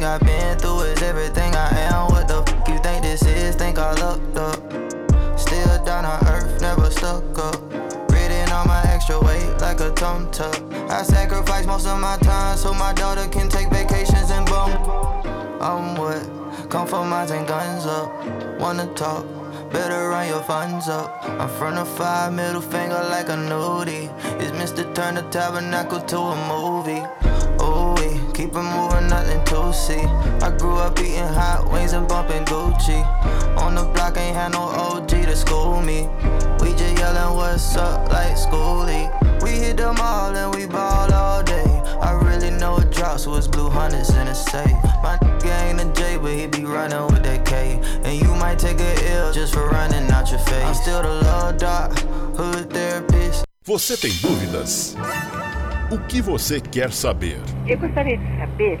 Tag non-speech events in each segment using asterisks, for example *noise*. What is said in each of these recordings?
Everything I've been through is everything I am. What the fuck you think this is? Think I lucked up. Still down on earth, never stuck up. Ridden on my extra weight like a tum tuck. I sacrifice most of my time so my daughter can take vacations and boom. I'm what? And guns up. Wanna talk? Better run your funds up. I'm from the five, middle finger like a nudie. It's Mr. Turn the tabernacle to a movie. Ooh, we keep it moving, nothing to see. I grew up eating hot wings and bumping Gucci. On the block, ain't had no OG to school me. We just yelling, what's up, like schoolie. We hit them all and we ball all day. I really know a drop, so it's blue hundreds in a safe. My nigga ain't a J, but he be running with that K. And you might take a L just for running out your face. I'm still the love doc, hood therapist. Você tem dúvidas? O que você quer saber? Eu gostaria de saber,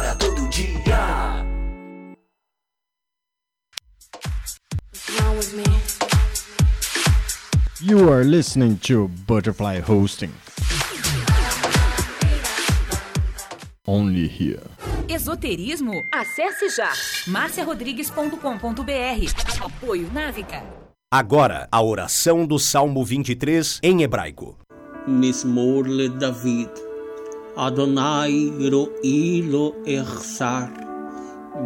You are listening to Butterfly Hosting. Only here. Esoterismo? Acesse já marciarodrigues.com.br. Apoio Návica. Agora, a oração do Salmo 23 em hebraico. Mismor le David. Adonai ro'i lo echsar.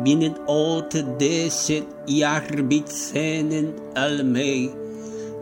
binnen ot deset jaar bitzenen.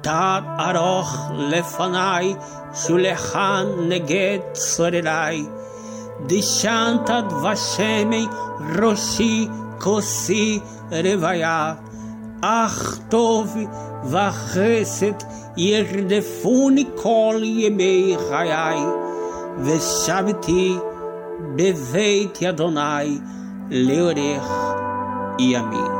תת ארוך לפניי, שולחן נגד צורריי. דשנת דבשמי ראשי כוסי רוויה. אך טוב וחסד ירדפוני כל ימי חיי, ושבתי בבית אדוני לאורך ימים.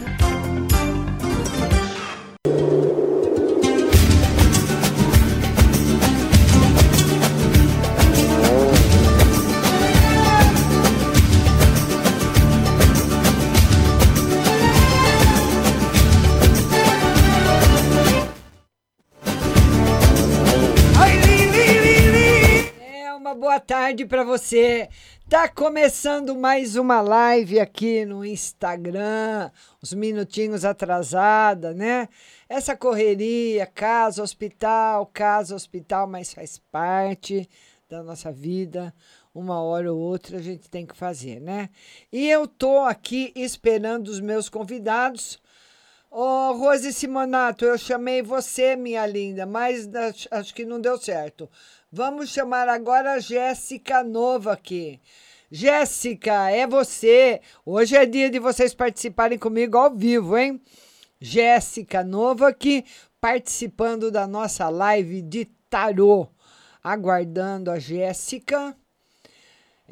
Tarde para você. Tá começando mais uma live aqui no Instagram, uns minutinhos atrasada, né? Essa correria, casa, hospital, casa, hospital, mas faz parte da nossa vida. Uma hora ou outra a gente tem que fazer, né? E eu tô aqui esperando os meus convidados. Ô, Rose Simonato, eu chamei você, minha linda, mas ach- acho que não deu certo. Vamos chamar agora a Jéssica Nova aqui. Jéssica, é você. Hoje é dia de vocês participarem comigo ao vivo, hein? Jéssica Nova aqui, participando da nossa live de tarô. Aguardando a Jéssica.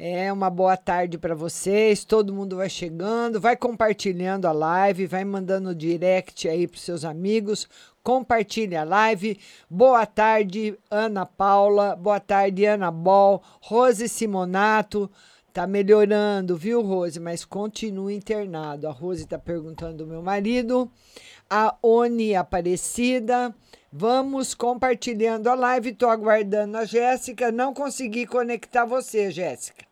É uma boa tarde para vocês. Todo mundo vai chegando, vai compartilhando a live, vai mandando direct aí para seus amigos. Compartilhe a live. Boa tarde, Ana Paula. Boa tarde, Ana Bol. Rose Simonato. Tá melhorando, viu, Rose? Mas continua internado. A Rose tá perguntando do meu marido. A Oni Aparecida. Vamos compartilhando a live. Tô aguardando a Jéssica. Não consegui conectar você, Jéssica.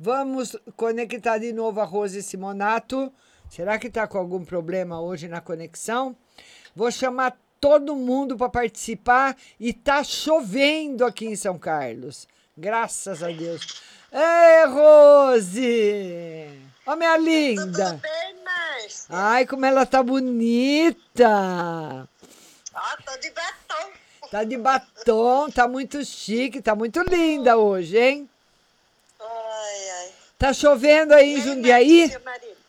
Vamos conectar de novo a Rose Simonato. Será que está com algum problema hoje na conexão? Vou chamar todo mundo para participar e tá chovendo aqui em São Carlos. Graças a Deus. Ei, Rose! Ó, oh, minha linda! Tudo bem, Márcia? Ai, como ela tá bonita! Ah, tô de batom. Tá de batom, tá muito chique, tá muito linda hoje, hein? Ai, ai. Tá chovendo aí em Jundiaí?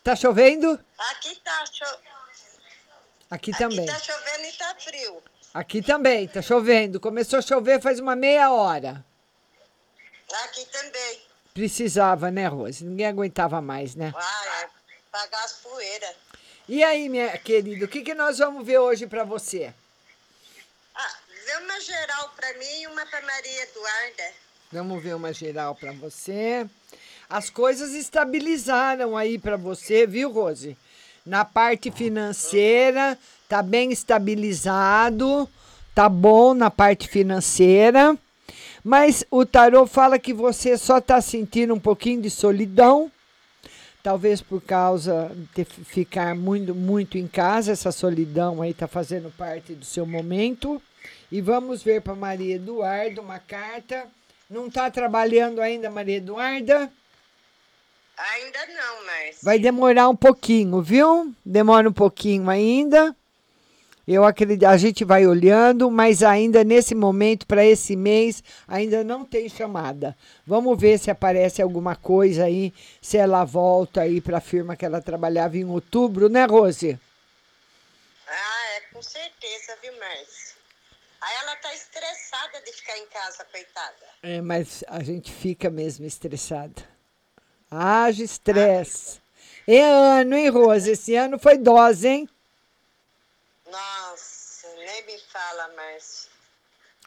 Tá chovendo? Aqui tá chovendo. Aqui também. Aqui tá chovendo e tá frio. Aqui também, tá chovendo. Começou a chover faz uma meia hora. Aqui também. Precisava, né, Rose? Ninguém aguentava mais, né? Ai, pagar as poeiras. E aí, minha querida, o que, que nós vamos ver hoje para você? Ah, vê uma geral para mim e uma para Maria Eduarda. Vamos ver uma geral para você. As coisas estabilizaram aí para você, viu, Rose? Na parte financeira, tá bem estabilizado, tá bom na parte financeira. Mas o tarô fala que você só tá sentindo um pouquinho de solidão, talvez por causa de ficar muito, muito em casa, essa solidão aí tá fazendo parte do seu momento. E vamos ver para Maria Eduardo uma carta não está trabalhando ainda, Maria Eduarda? Ainda não, mas. Vai demorar um pouquinho, viu? Demora um pouquinho ainda. Eu acredito, a gente vai olhando, mas ainda nesse momento, para esse mês, ainda não tem chamada. Vamos ver se aparece alguma coisa aí, se ela volta aí para a firma que ela trabalhava em outubro, né, Rose? Ah, é com certeza, viu, Márcia? Aí ela tá estressada de ficar em casa, coitada. É, mas a gente fica mesmo estressada. Haja estresse. É ano, hein, Rosa? Esse ano foi dose, hein? Nossa, nem me fala mais.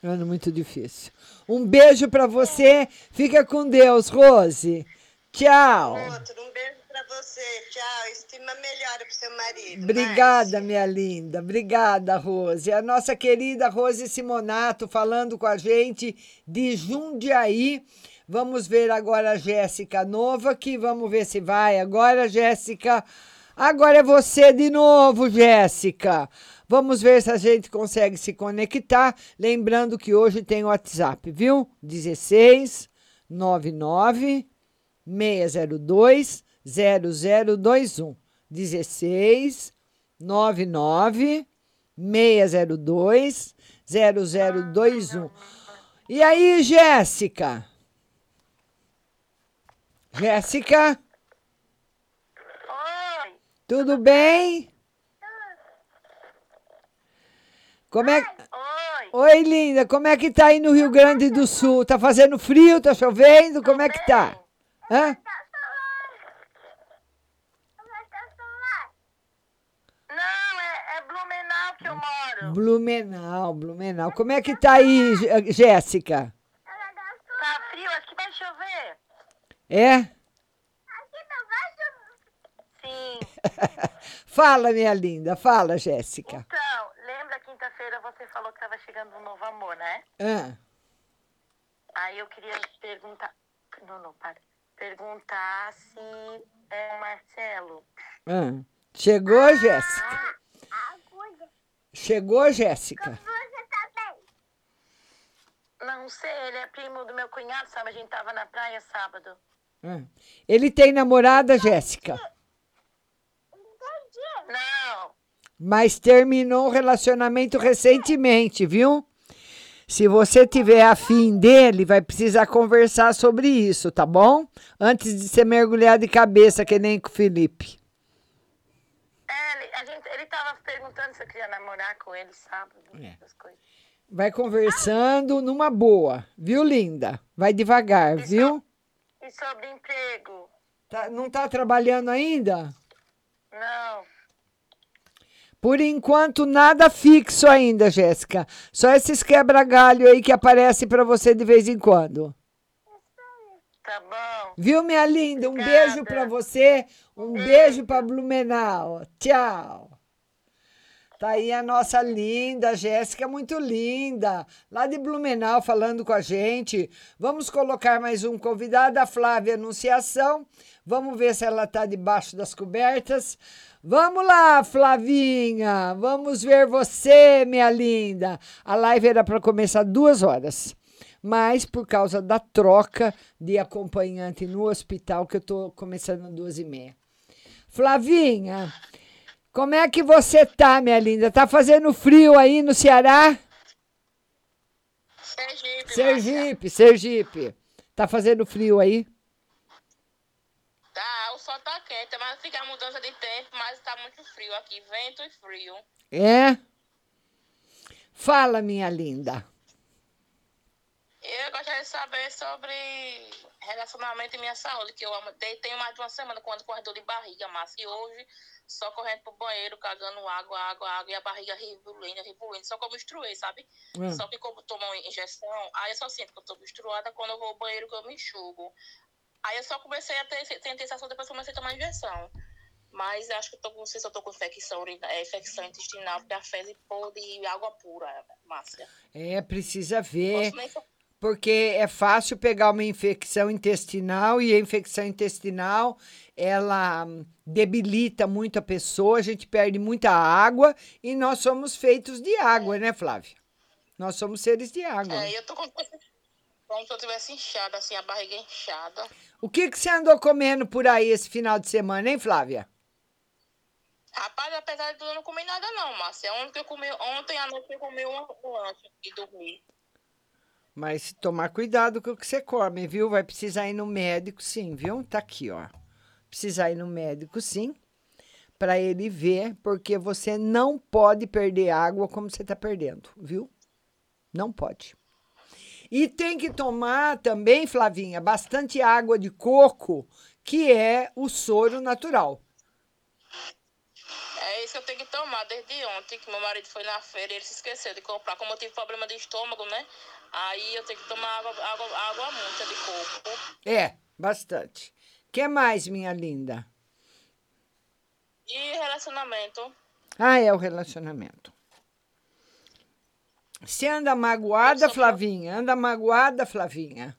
Ano muito difícil. Um beijo para você. Fica com Deus, Rose. Tchau. Outro, um beijo para você. Tchau. Estima melhor pro seu marido. Obrigada, Márcia. minha linda. Obrigada, Rose. A nossa querida Rose Simonato falando com a gente de Jundiaí. Vamos ver agora a Jéssica Nova aqui. Vamos ver se vai agora, Jéssica. Agora é você de novo, Jéssica. Vamos ver se a gente consegue se conectar. Lembrando que hoje tem o WhatsApp, viu? 16 99 602 0021 16 99 602 0021. E aí, Jéssica? Jéssica? Oi. Tudo bem? Como é Oi. Oi, linda. Como é que tá aí no Rio Grande do Sul? Tá fazendo frio? Tá chovendo? Como é que tá? Hã? Não, é, é Blumenau que eu moro. Blumenau, Blumenau. Como é que tá aí, Jé- Jéssica? Tá frio, aqui vai chover. É? Sim. *laughs* Fala, minha linda. Fala, Jéssica. Então, lembra quinta-feira você falou que tava chegando um novo amor, né? Hã? Aí eu queria perguntar. Não, não, para. Perguntar se é o Marcelo. Hã? Chegou, Jéssica? Chegou, Jéssica? Não sei, ele é primo do meu cunhado, sabe? A gente tava na praia sábado. Hã? Ele tem namorada, Jéssica? Não. Mas terminou o relacionamento recentemente, viu? Se você tiver afim dele, vai precisar conversar sobre isso, tá bom? Antes de ser mergulhar de cabeça, que nem com o Felipe. É, ele, a gente, ele tava perguntando se eu queria namorar com ele sábado. É. Essas coisas. Vai conversando numa boa, viu, linda? Vai devagar, viu? E sobre emprego? Tá- não está trabalhando ainda? Não. Por enquanto, nada fixo ainda, Jéssica. Só esses quebra-galho aí que aparecem para você de vez em quando. Tá bom. Viu, minha linda? Um beijo para você. Um beijo para Blumenau. Tchau. Tá aí a nossa linda, Jéssica, muito linda, lá de Blumenau falando com a gente. Vamos colocar mais um convidado, a Flávia Anunciação. Vamos ver se ela tá debaixo das cobertas. Vamos lá, Flavinha. Vamos ver você, minha linda. A live era para começar duas horas mas por causa da troca de acompanhante no hospital, que eu estou começando às duas e meia. Flavinha, como é que você tá, minha linda? Tá fazendo frio aí no Ceará? Sergipe. Sergipe, Sergipe. Tá fazendo frio aí? Tá, o sol tá quente, mas fica a mudança de tempo, mas tá muito frio aqui, vento e frio. É? Fala, minha linda. Eu gostaria de saber sobre relacionamento e minha saúde, que eu amo- tenho mais de uma semana com com dor de barriga, Márcia, e hoje só correndo pro banheiro, cagando água, água, água, e a barriga revoluindo, revoluindo, só que eu menstruei, sabe? Hum. Só que como uma injeção, aí eu só sinto que eu tô menstruada quando eu vou ao banheiro que eu me enxugo. Aí eu só comecei a ter, ter sensação depois que comecei a tomar injeção. Mas acho que eu tô com, não sei se eu tô com infecção, é, infecção intestinal, porque a fezes podre e água pura, Márcia. É, precisa ver, Posso nem porque é fácil pegar uma infecção intestinal e a infecção intestinal ela hum, debilita muito a pessoa, a gente perde muita água e nós somos feitos de água, né, Flávia? Nós somos seres de água. É, eu tô com como se eu tivesse inchada, assim, a barriga inchada. O que, que você andou comendo por aí esse final de semana, hein, Flávia? Rapaz, apesar de tudo, eu não comi nada não, Márcia. Ontem, que eu comi, ontem à noite eu comi um, um lanche e dormi. Mas tomar cuidado com o que você come, viu? Vai precisar ir no médico, sim, viu? Tá aqui, ó. Precisar ir no médico, sim, para ele ver, porque você não pode perder água como você tá perdendo, viu? Não pode. E tem que tomar também, Flavinha, bastante água de coco, que é o soro natural. Isso que eu tenho que tomar desde ontem, que meu marido foi na feira e ele se esqueceu de comprar. Como eu tive problema de estômago, né? Aí eu tenho que tomar água, água, água muita de coco. É, bastante. que mais, minha linda? E relacionamento. Ah, é o relacionamento. Você anda magoada, Flavinha? Anda magoada, Flavinha?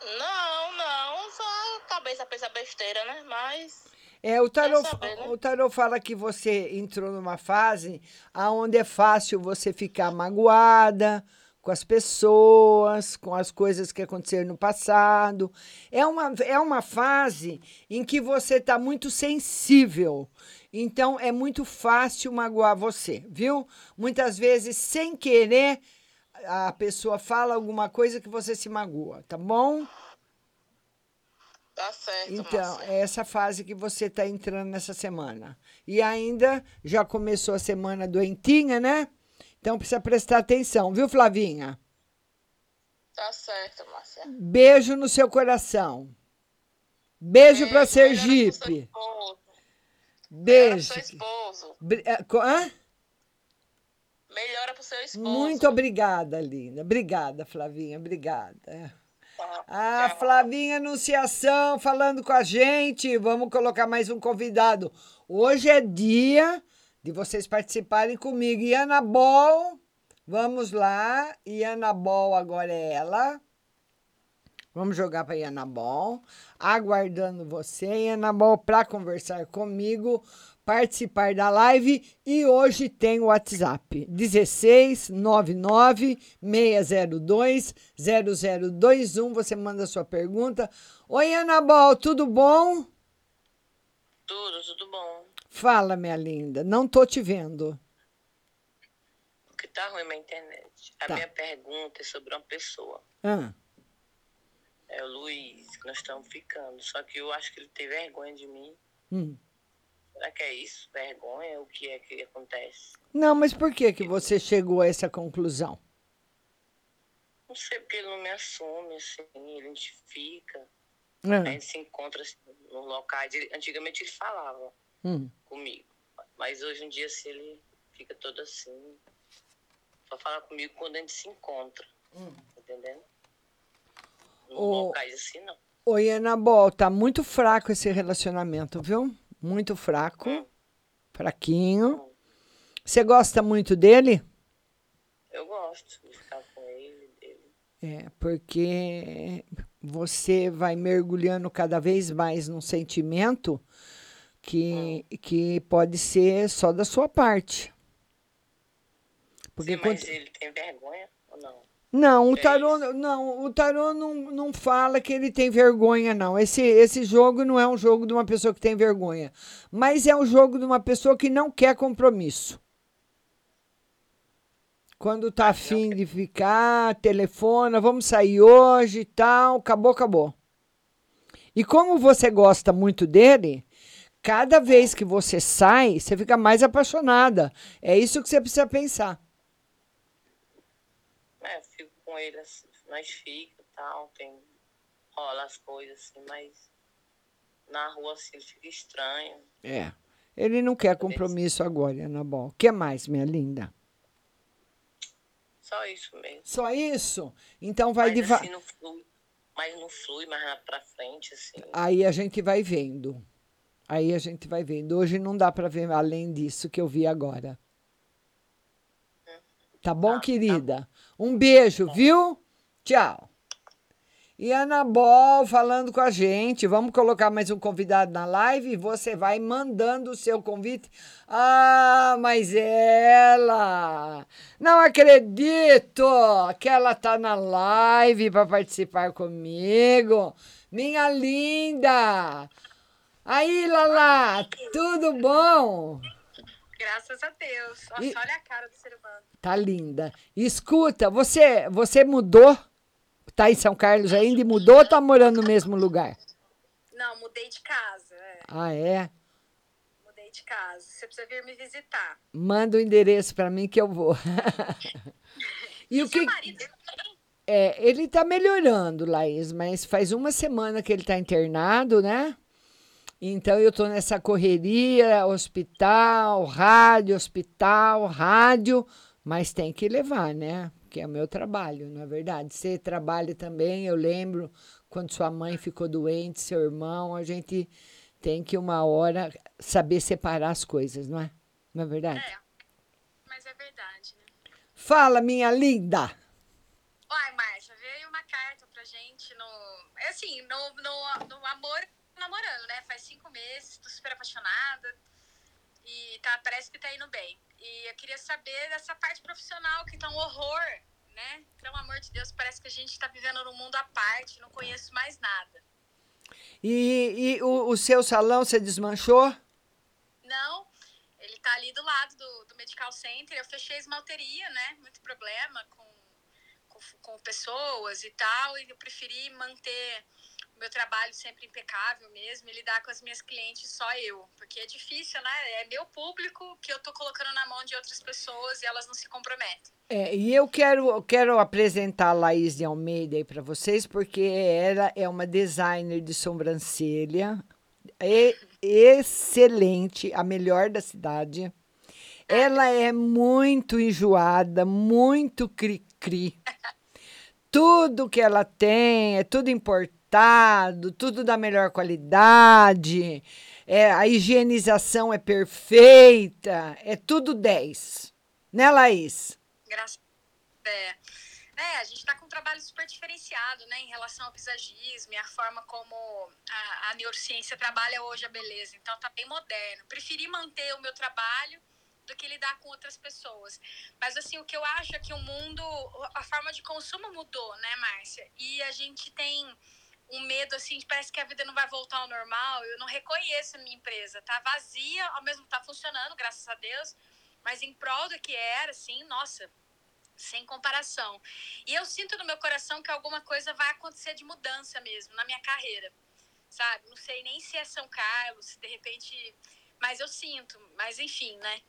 Não, não, só cabeça pensa besteira, né? Mas. É, o tarô, saber, né? o tarô fala que você entrou numa fase onde é fácil você ficar magoada com as pessoas, com as coisas que aconteceram no passado. É uma, é uma fase em que você está muito sensível. Então, é muito fácil magoar você, viu? Muitas vezes, sem querer, a pessoa fala alguma coisa que você se magoa, tá bom? Tá certo, Então, Márcia. é essa fase que você está entrando nessa semana. E ainda já começou a semana doentinha, né? Então precisa prestar atenção, viu, Flavinha? Tá certo, Márcia. Beijo no seu coração. Beijo para Beijo, seu Sergipe. Beijo. Melhora pro seu esposo. Eh, hã? Melhora pro seu esposo. Muito obrigada, linda. Obrigada, Flavinha. Obrigada. A Flavinha Anunciação falando com a gente. Vamos colocar mais um convidado. Hoje é dia de vocês participarem comigo. E Ana Bol, vamos lá. E Ana Bol agora é ela. Vamos jogar para Ana Bol. Aguardando você, Ana Bol, para conversar comigo, participar da live. E hoje tem o WhatsApp: 16 99 602 0021. Você manda sua pergunta. Oi, Ana Bol, tudo bom? Tudo, tudo bom. Fala, minha linda. Não tô te vendo. Porque tá ruim minha internet. A Tá. minha pergunta é sobre uma pessoa. Ah, É o Luiz, que nós estamos ficando. Só que eu acho que ele tem vergonha de mim. hum. Será que é isso? Vergonha? O que é que acontece? Não, mas por que, que você chegou a essa conclusão? Não sei porque ele não me assume, assim, ele identifica. É. A gente se encontra assim, nos locais. Ele- Antigamente ele falava Hum. comigo. Mas hoje em dia, se ele fica todo assim. Só fala comigo quando a gente se encontra. Entendendo? Nos Ô- locais assim, não. Oi, Anabol, tá muito fraco esse relacionamento, viu? Muito fraco. Fraquinho. Você gosta muito dele? Eu gosto de ficar com ele, dele. É, porque você vai mergulhando cada vez mais num sentimento que, que pode ser só da sua parte. Porque Sim, mas quando- ele tem vergonha não? O É tarô, não, o tarô não, não fala que ele tem vergonha, não. Esse, esse jogo não é um jogo de uma pessoa que tem vergonha, mas é um jogo de uma pessoa que não quer compromisso. Quando tá afim de ficar, telefona, vamos sair hoje e tal, acabou, acabou. E como você gosta muito dele, cada vez que você sai, você fica mais apaixonada. É isso que você precisa pensar. É, eu fico com ele assim, nós fica e tal, tem. rola as coisas assim, mas na rua assim ele fica estranho. É. Ele não quer compromisso agora, Ana Bol. O que mais, minha linda? Só isso mesmo. Só isso? Então vai mas devagar. assim. Mas não flui mais pra frente, assim. Aí a gente vai vendo. Aí a gente vai vendo. Hoje não dá para ver além disso que eu vi agora. Tá bom, querida? Um beijo, viu? Tchau. E Ana Bol falando com a gente. Vamos colocar mais um convidado na live. Você vai mandando o seu convite. Ah, mas ela! Não acredito que ela tá na live para participar comigo. Minha linda! Aí, Lala, tudo bom? Graças a Deus. Nossa, E- olha a cara do ser humano. Tá linda. Escuta, você, você mudou? Tá em São Carlos ainda e mudou ou tá morando no mesmo lugar? Não, mudei de casa. É, Ah, é? mudei de casa. Você precisa vir me visitar. Manda o endereço para mim que eu vou. *laughs* e o que é, ele tá melhorando, Laís, mas faz uma semana que ele tá internado, né? Então eu tô nessa correria, hospital, rádio, hospital, rádio, mas tem que levar, né? Que é o meu trabalho, não é verdade? Você trabalha também, eu lembro quando sua mãe ficou doente, seu irmão, a gente tem que uma hora saber separar as coisas, não é? Não é verdade? Mas é verdade, né? Fala, minha linda! Ai, Márcia, veio uma carta pra gente no. é Assim, no, no, no amor, namorando, né? Faz cinco meses, tô super apaixonada. E tá, parece que tá indo bem. E eu queria saber dessa parte profissional, que tá um horror, né? Pelo amor de Deus, parece que a gente tá vivendo num mundo à parte, não conheço mais nada. E, e o, o seu salão você desmanchou? Não, ele tá ali do lado do, do Medical Center. Eu fechei esmalteria, né? Muito problema com, com, com pessoas e tal. E eu preferi manter meu trabalho sempre impecável mesmo e lidar com as minhas clientes só eu. Porque é difícil, né? É meu público que eu tô colocando na mão de outras pessoas e elas não se comprometem. É, e eu quero, eu quero apresentar a Laís de Almeida aí para vocês, porque ela é uma designer de sobrancelha e- excelente, a melhor da cidade. Ela é muito enjoada, muito cri-cri. *laughs* Tudo que ela tem é tudo importado, tudo da melhor qualidade, é, a higienização é perfeita, é tudo 10. Né, Laís? Graças é. É, a gente está com um trabalho super diferenciado, né, em relação ao visagismo e a forma como a, a neurociência trabalha hoje a beleza. Então, tá bem moderno. Preferi manter o meu trabalho do que lidar com outras pessoas. Mas, assim, o que eu acho é que o mundo, a forma de consumo mudou, né, Márcia? E a gente tem um medo, assim, parece que a vida não vai voltar ao normal. Eu não reconheço a minha empresa. Tá vazia, ao mesmo tá funcionando, graças a Deus. Mas em prol do que era, assim, nossa, sem comparação. E eu sinto no meu coração que alguma coisa vai acontecer de mudança mesmo na minha carreira, sabe? Não sei nem se é São Carlos, se de repente. Mas eu sinto. Mas enfim, né?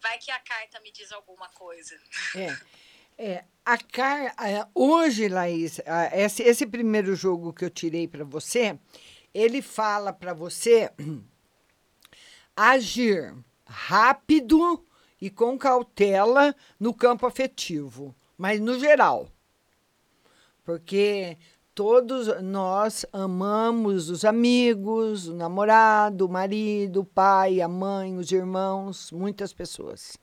Vai que a carta me diz alguma coisa. É. *laughs* É, a car... hoje, Laís, esse, esse primeiro jogo que eu tirei para você, ele fala para você *clears throat* agir rápido e com cautela no campo afetivo, mas no geral. Porque todos nós amamos os amigos, o namorado, o marido, o pai, a mãe, os irmãos, muitas pessoas.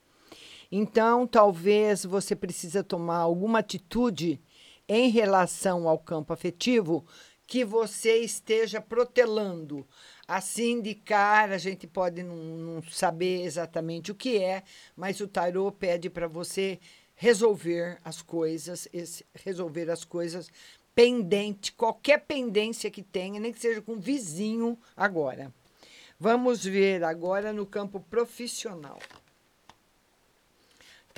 Então, talvez você precisa tomar alguma atitude em relação ao campo afetivo que você esteja protelando. Assim, de cara, a gente pode não, não saber exatamente o que é, mas o tarô pede para você resolver as coisas, resolver as coisas pendente, qualquer pendência que tenha, nem que seja com vizinho agora. Vamos ver agora no campo profissional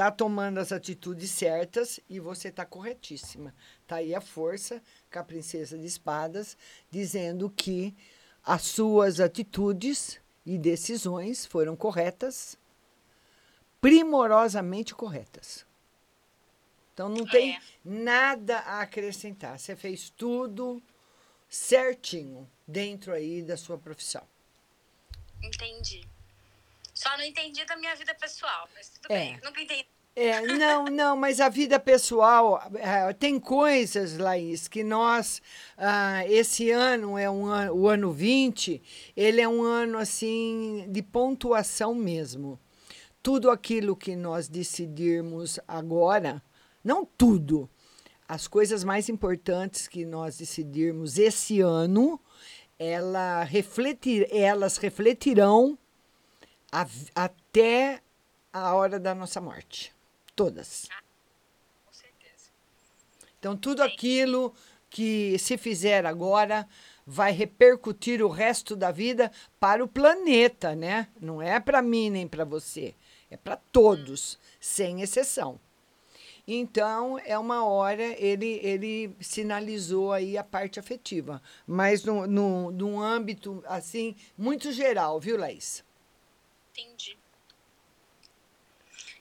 tá tomando as atitudes certas e você tá corretíssima. Tá aí a força com a princesa de espadas dizendo que as suas atitudes e decisões foram corretas, primorosamente corretas. Então não tem nada a acrescentar. Você fez tudo certinho dentro aí da sua profissão. Entendi. Só não entendi da minha vida pessoal, mas tudo É. bem. Nunca entendi. É, não, não, mas a vida pessoal é, tem coisas, Laís, que nós ah, esse ano é um ano, o ano 20, ele é um ano assim de pontuação mesmo. Tudo aquilo que nós decidirmos agora, não tudo, as coisas mais importantes que nós decidirmos esse ano, ela refletir, elas refletirão a- até a hora da nossa morte. Todas. Com certeza. Então, tudo aquilo que se fizer agora vai repercutir o resto da vida para o planeta, né? Não é para mim nem para você, é para todos, sem exceção. Então, é uma hora, ele, ele sinalizou aí a parte afetiva, mas no, no, num âmbito, assim, muito geral, viu, Laís? Entendi.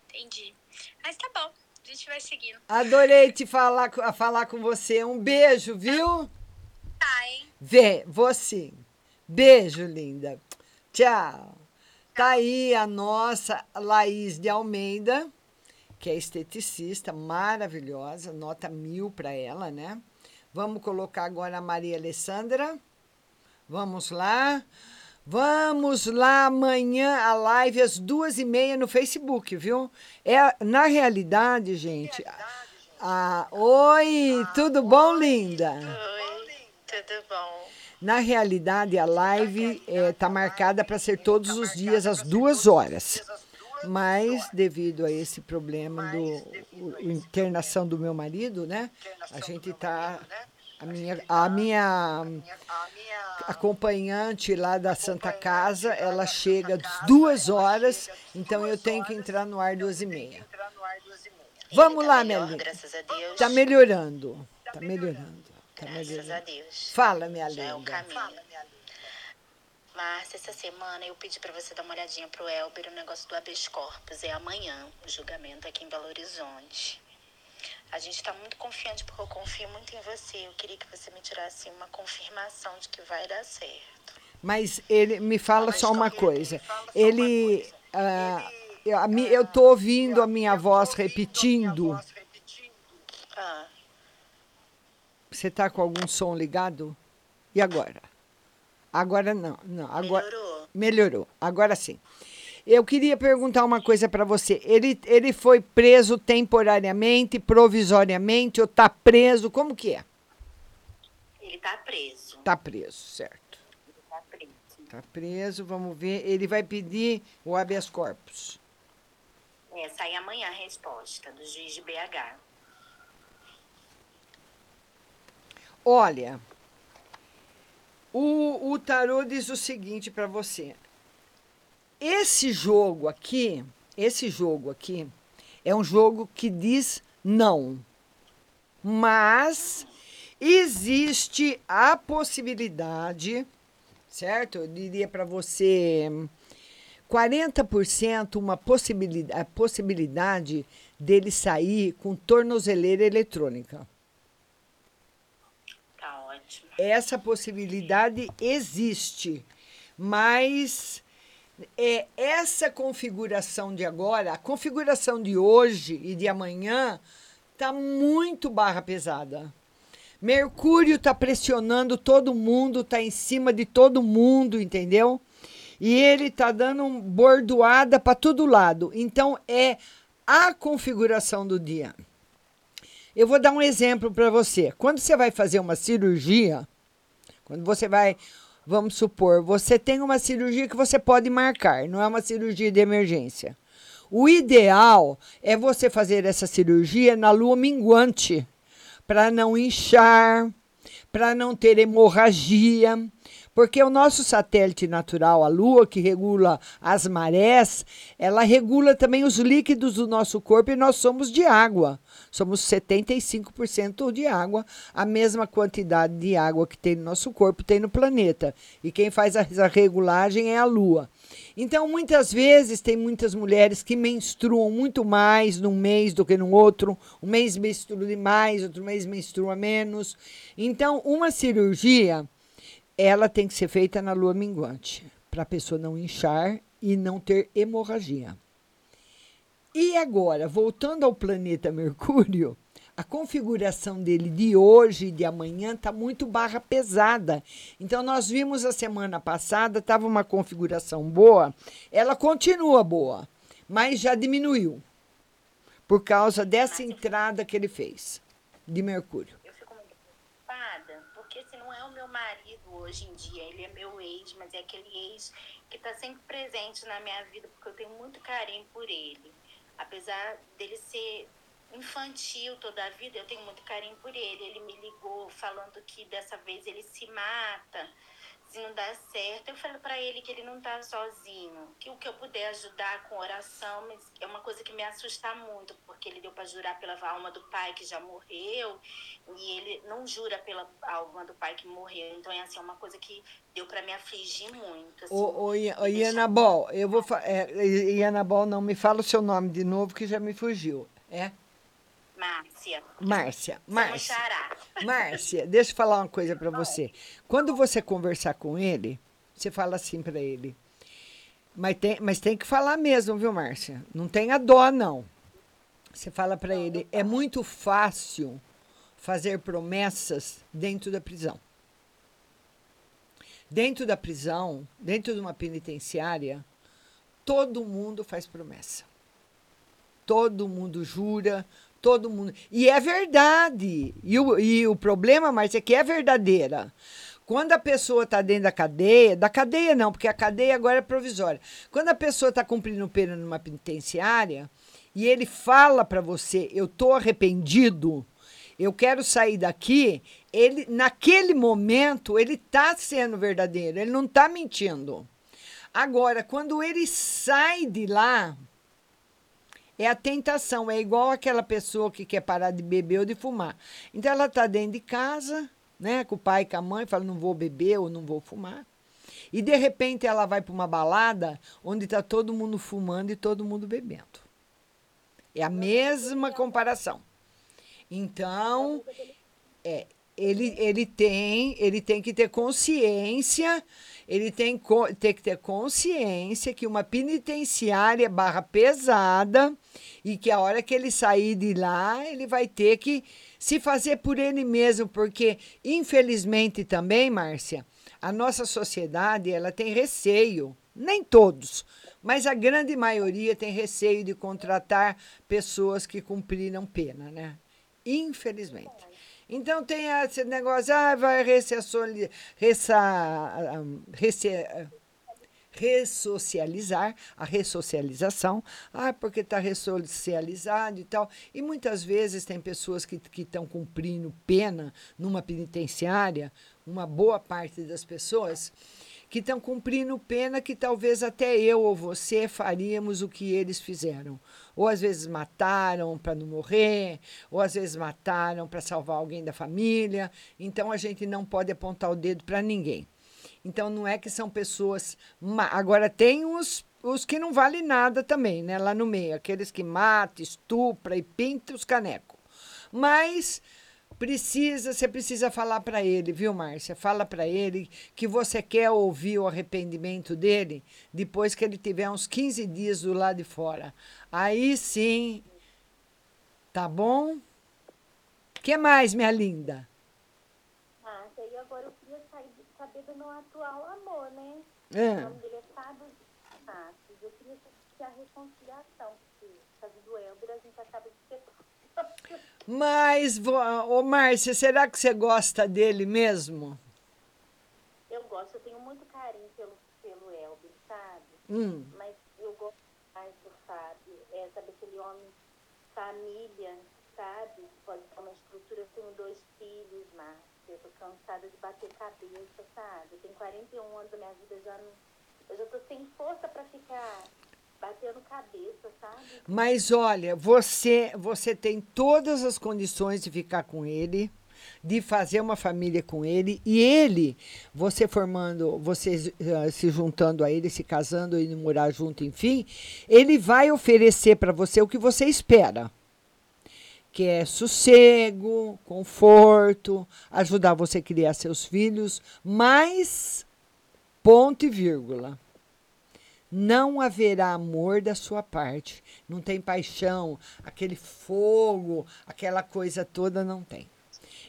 Entendi. Mas tá bom. A gente vai seguindo. Adorei te falar, falar com você. Um beijo, viu? Tá, hein? Vê, vou sim. Beijo, linda. Tchau. Tá aí a nossa Laís de Almeida, que é esteticista maravilhosa, nota mil para ela, né? Vamos colocar agora a Maria Alessandra. Vamos lá. Vamos lá amanhã a live às duas e meia no Facebook, viu? É na realidade, gente. a- oi, tudo bom, linda? Oi, tudo bom? Na realidade, a live está marcada para ser todos os dias às duas horas. Mas, devido a esse problema do o internação do meu marido, né? A gente está. A minha, a minha acompanhante lá da Santa Casa, ela chega às duas horas, então eu tenho que entrar no ar duas e meia. Vamos lá, minha linda. Graças a Deus. Está melhorando. Está melhorando. Tá melhorando. a Deus. Fala, minha é o linda. caminho. Márcia, essa semana eu pedi pra você dar uma olhadinha pro Elber o negócio do habeas corpus. É amanhã o julgamento aqui em Belo Horizonte. A gente tá muito confiante porque eu confio muito em você. Eu queria que você me tirasse uma confirmação de que vai dar certo. Mas ele me fala só uma coisa. Ele. ah, eu, mi- eu tô ouvindo a minha voz repetindo. Ah, Você está com algum som ligado? E agora? Agora não. não agora, melhorou? Melhorou. Agora sim. Eu queria perguntar uma coisa para você. Ele, ele foi preso temporariamente, provisoriamente, ou está preso? Como que é? Ele tá preso. Está preso, certo. Ele tá preso. Está preso, vamos ver. Ele vai pedir o habeas corpus. É, sai amanhã a resposta do juiz de BH. Olha, o, o tarô diz o seguinte para você. Esse jogo aqui, esse jogo aqui, é um jogo que diz não. Mas existe a possibilidade, certo? Eu diria para você 40% uma possibilidade, a possibilidade dele sair com tornozeleira eletrônica. Tá ótimo. Essa possibilidade existe, mas é essa configuração de agora, a configuração de hoje e de amanhã tá muito barra pesada. Mercúrio tá pressionando todo mundo, tá em cima de todo mundo, entendeu? E ele tá dando um bordoada para todo lado. Então é a configuração do dia. Eu vou dar um exemplo para você. Quando você vai fazer uma cirurgia, quando você vai, vamos supor, você tem uma cirurgia que você pode marcar, não é uma cirurgia de emergência. O ideal é você fazer essa cirurgia na lua minguante, para não inchar, para não ter hemorragia, porque o nosso satélite natural, a Lua, que regula as marés, ela regula também os líquidos do nosso corpo e nós somos de água. Somos 75% de água, a mesma quantidade de água que tem no nosso corpo tem no planeta. E quem faz a regulagem é a Lua. Então, muitas vezes, tem muitas mulheres que menstruam muito mais num mês do que no outro. Um mês menstrua demais, outro mês menstrua menos. Então, uma cirurgia ela tem que ser feita na lua minguante, para a pessoa não inchar e não ter hemorragia. E agora, voltando ao planeta Mercúrio, a configuração dele de hoje e de amanhã está muito barra pesada. Então, nós vimos a semana passada, estava uma configuração boa, ela continua boa, mas já diminuiu por causa dessa entrada que ele fez de Mercúrio. Eu fico muito preocupada, porque se não é o meu marido hoje em dia, ele é meu ex, mas é aquele ex que está sempre presente na minha vida, porque eu tenho muito carinho por ele. Apesar dele ser infantil toda a vida, eu tenho muito carinho por ele. Ele me ligou falando que dessa vez ele se mata se não der certo, eu falo para ele que ele não tá sozinho, que o que eu puder ajudar com oração, mas é uma coisa que me assusta muito, porque ele deu para jurar pela alma do pai que já morreu, e ele não jura pela alma do pai que morreu. Então é assim, é uma coisa que deu para me afligir muito. Assim, ô, ô, Ianabol, eu vou é, Ianabol, não me fala o seu nome de novo que já me fugiu. É? Márcia. Márcia, Márcia. Márcia, deixa eu falar uma coisa para você. Quando você conversar com ele, você fala assim para ele. Mas tem, mas tem que falar mesmo, viu, Márcia? Não tenha dó, não. Você fala para ele, é muito fácil fazer promessas dentro da prisão. Dentro da prisão, dentro de uma penitenciária, todo mundo faz promessa. Todo mundo jura, Todo mundo. E é verdade. E o, e o problema, Márcia, é que é verdadeira. Quando a pessoa está dentro da cadeia, da cadeia não, porque a cadeia agora é provisória. Quando a pessoa está cumprindo pena numa penitenciária e ele fala para você, eu tô arrependido, eu quero sair daqui, ele naquele momento ele está sendo verdadeiro, ele não está mentindo. Agora, quando ele sai de lá, é a tentação, é igual aquela pessoa que quer parar de beber ou de fumar. Então ela está dentro de casa, né, com o pai e com a mãe, fala não vou beber ou não vou fumar. E de repente ela vai para uma balada onde está todo mundo fumando e todo mundo bebendo. É a mesma comparação. Então, é, ele, ele, tem, ele tem que ter consciência ele tem, tem que ter consciência que uma penitenciária barra pesada e que a hora que ele sair de lá, ele vai ter que se fazer por ele mesmo, porque infelizmente também, Márcia, a nossa sociedade ela tem receio, nem todos, mas a grande maioria tem receio de contratar pessoas que cumpriram pena, né? Infelizmente. Então tem esse negócio, ah, vai ressocializar, a ressocialização, ah, porque está ressocializado e tal. E muitas vezes tem pessoas que estão cumprindo pena numa penitenciária, uma boa parte das pessoas que estão cumprindo pena que talvez até eu ou você faríamos o que eles fizeram. Ou às vezes mataram para não morrer, ou às vezes mataram para salvar alguém da família. Então a gente não pode apontar o dedo para ninguém. Então não é que são pessoas. Agora tem os os que não valem nada também, né? Lá no meio, aqueles que mata, estupra e pinta os canecos. Mas precisa, você precisa falar para ele, viu, Márcia? Fala para ele que você quer ouvir o arrependimento dele depois que ele tiver uns 15 dias do lado de fora. Aí sim, tá bom? que mais, minha linda? Ah, e agora eu queria saber do meu atual amor, né? É. O nome dele é Fábio Matos. Eu queria saber a reconciliação, porque por causa do Elber a gente acaba de ter mas, ô Márcia, será que você gosta dele mesmo? Eu gosto, eu tenho muito carinho pelo, pelo Elber, sabe? Hum. Mas eu gosto mais do Fábio. É, sabe, aquele homem família, sabe? Pode ter uma estrutura. Eu tenho dois filhos, Márcia. Eu tô cansada de bater cabeça, sabe? Eu tenho 41 anos da minha vida, já não, eu já tô sem força para ficar batendo cabeça, sabe? Mas olha, você, você tem todas as condições de ficar com ele, de fazer uma família com ele, e ele, você formando, você uh, se juntando a ele, se casando e morar junto, enfim, ele vai oferecer para você o que você espera. Que é sossego, conforto, ajudar você a criar seus filhos, mas ponto e vírgula não haverá amor da sua parte. Não tem paixão, aquele fogo, aquela coisa toda não tem.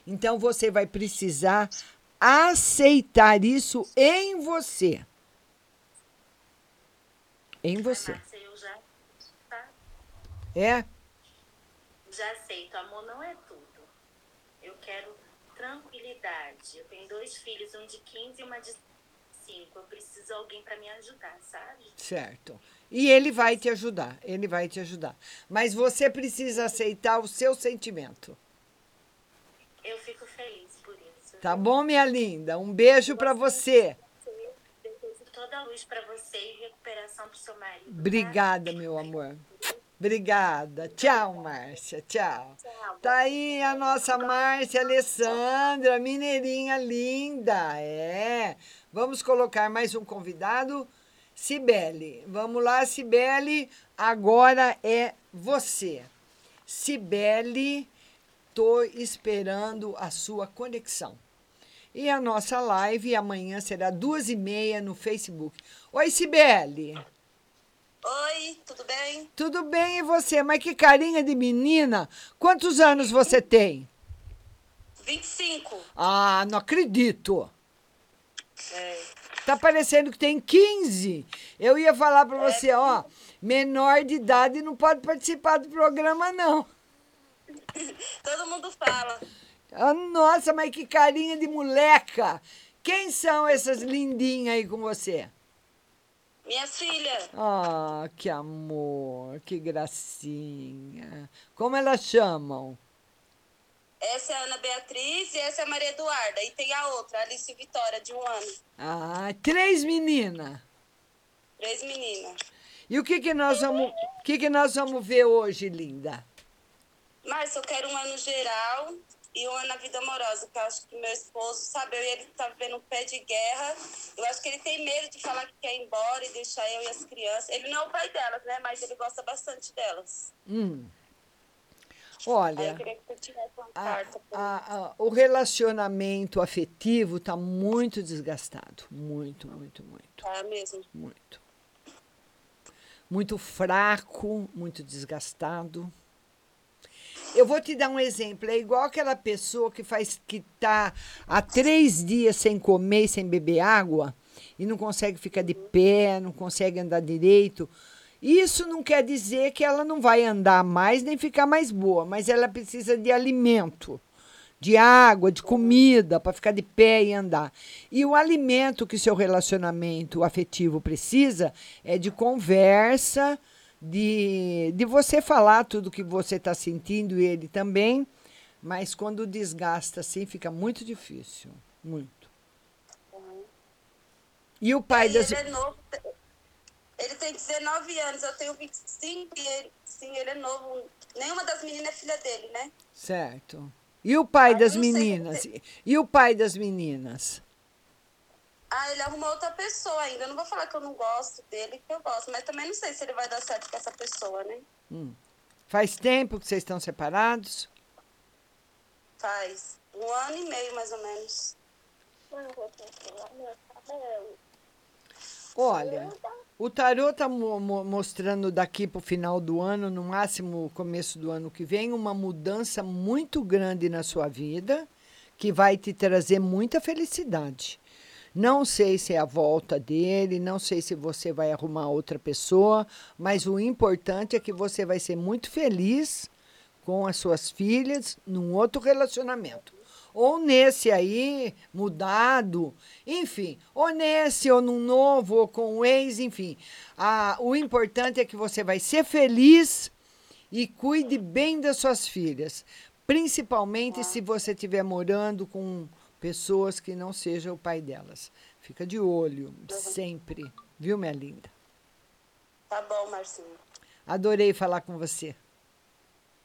Então você vai precisar aceitar isso em você. Em você. eu já, tá? É? Já aceito. Amor não é tudo. Eu quero tranquilidade. Eu tenho dois filhos, um de 15 e uma de cinco. Eu preciso de alguém para me ajudar, sabe? Certo. E ele vai te ajudar, ele vai te ajudar. Mas você precisa aceitar o seu sentimento. Eu fico feliz por isso. Tá bom, minha linda? Um beijo para você. Desejo toda a luz para você e recuperação pro seu marido. Tá? Obrigada, tá? meu amor. Obrigada. Tchau, Márcia. Tchau. Tchau. Tá aí a nossa Márcia Alessandra, mineirinha linda. É. Vamos colocar mais um convidado. Cibele. Vamos lá, Cibele. Agora é você. Cibele, tô esperando a sua conexão. E a nossa live amanhã será duas e meia no Facebook. Oi, Cibele. Oi, tudo bem? Tudo bem e você? Mas que carinha de menina. Quantos anos você tem? 25. Ah, não acredito. É. Tá parecendo que tem 15. Eu ia falar para você, é. ó, menor de idade não pode participar do programa, não. *laughs* Todo mundo fala. Ah, nossa, mas que carinha de moleca. Quem são essas lindinhas aí com você? Minhas filhas. Ah, que amor, que gracinha. Como elas chamam? Essa é a Ana Beatriz e essa é a Maria Eduarda. E tem a outra, a Alice Vitória, de um ano. Ah, três meninas. Três meninas. E o que que nós vamos, que que nós vamos ver hoje, linda? Márcia, eu quero um ano geral e um ano na vida amorosa, que eu acho que meu esposo, sabe, eu e ele tá vivendo um pé de guerra. Eu acho que ele tem medo de falar que quer ir embora e deixar eu e as crianças. Ele não é o pai delas, né? Mas ele gosta bastante delas. Hum. Olha, a, a, a, o relacionamento afetivo está muito desgastado. Muito, muito, muito. Ah, mesmo? Muito. Muito fraco, muito desgastado. Eu vou te dar um exemplo. É igual aquela pessoa que faz que está há três dias sem comer sem beber água e não consegue ficar de pé, não consegue andar direito. Isso não quer dizer que ela não vai andar mais nem ficar mais boa, mas ela precisa de alimento, de água, de comida para ficar de pé e andar. E o alimento que seu relacionamento afetivo precisa é de conversa, de, de você falar tudo que você está sentindo e ele também, mas quando desgasta assim fica muito difícil, muito. Uhum. E o pai e das é novo, ele tem 19 anos, eu tenho 25 e ele, sim, ele é novo. Nenhuma das meninas é filha dele, né? Certo. E o pai Ah, das meninas? E o pai das meninas? Ah, ele arrumou outra pessoa ainda. Eu não vou falar que eu não gosto dele, que eu gosto. Mas também não sei se ele vai dar certo com essa pessoa, né? Hum. Faz tempo que vocês estão separados? Faz um ano e meio, mais ou menos. Olha, o tarô está mostrando daqui para o final do ano, no máximo começo do ano que vem, uma mudança muito grande na sua vida que vai te trazer muita felicidade. Não sei se é a volta dele, não sei se você vai arrumar outra pessoa, mas o importante é que você vai ser muito feliz com as suas filhas num outro relacionamento. Ou nesse aí, mudado, enfim, ou nesse, ou num novo, ou com o ex, enfim. Ah, o importante é que você vai ser feliz e cuide bem das suas filhas. Principalmente se você estiver morando com pessoas que não sejam o pai delas. Fica de olho, sempre. Viu, minha linda? Tá bom, Marcinho. Adorei falar com você.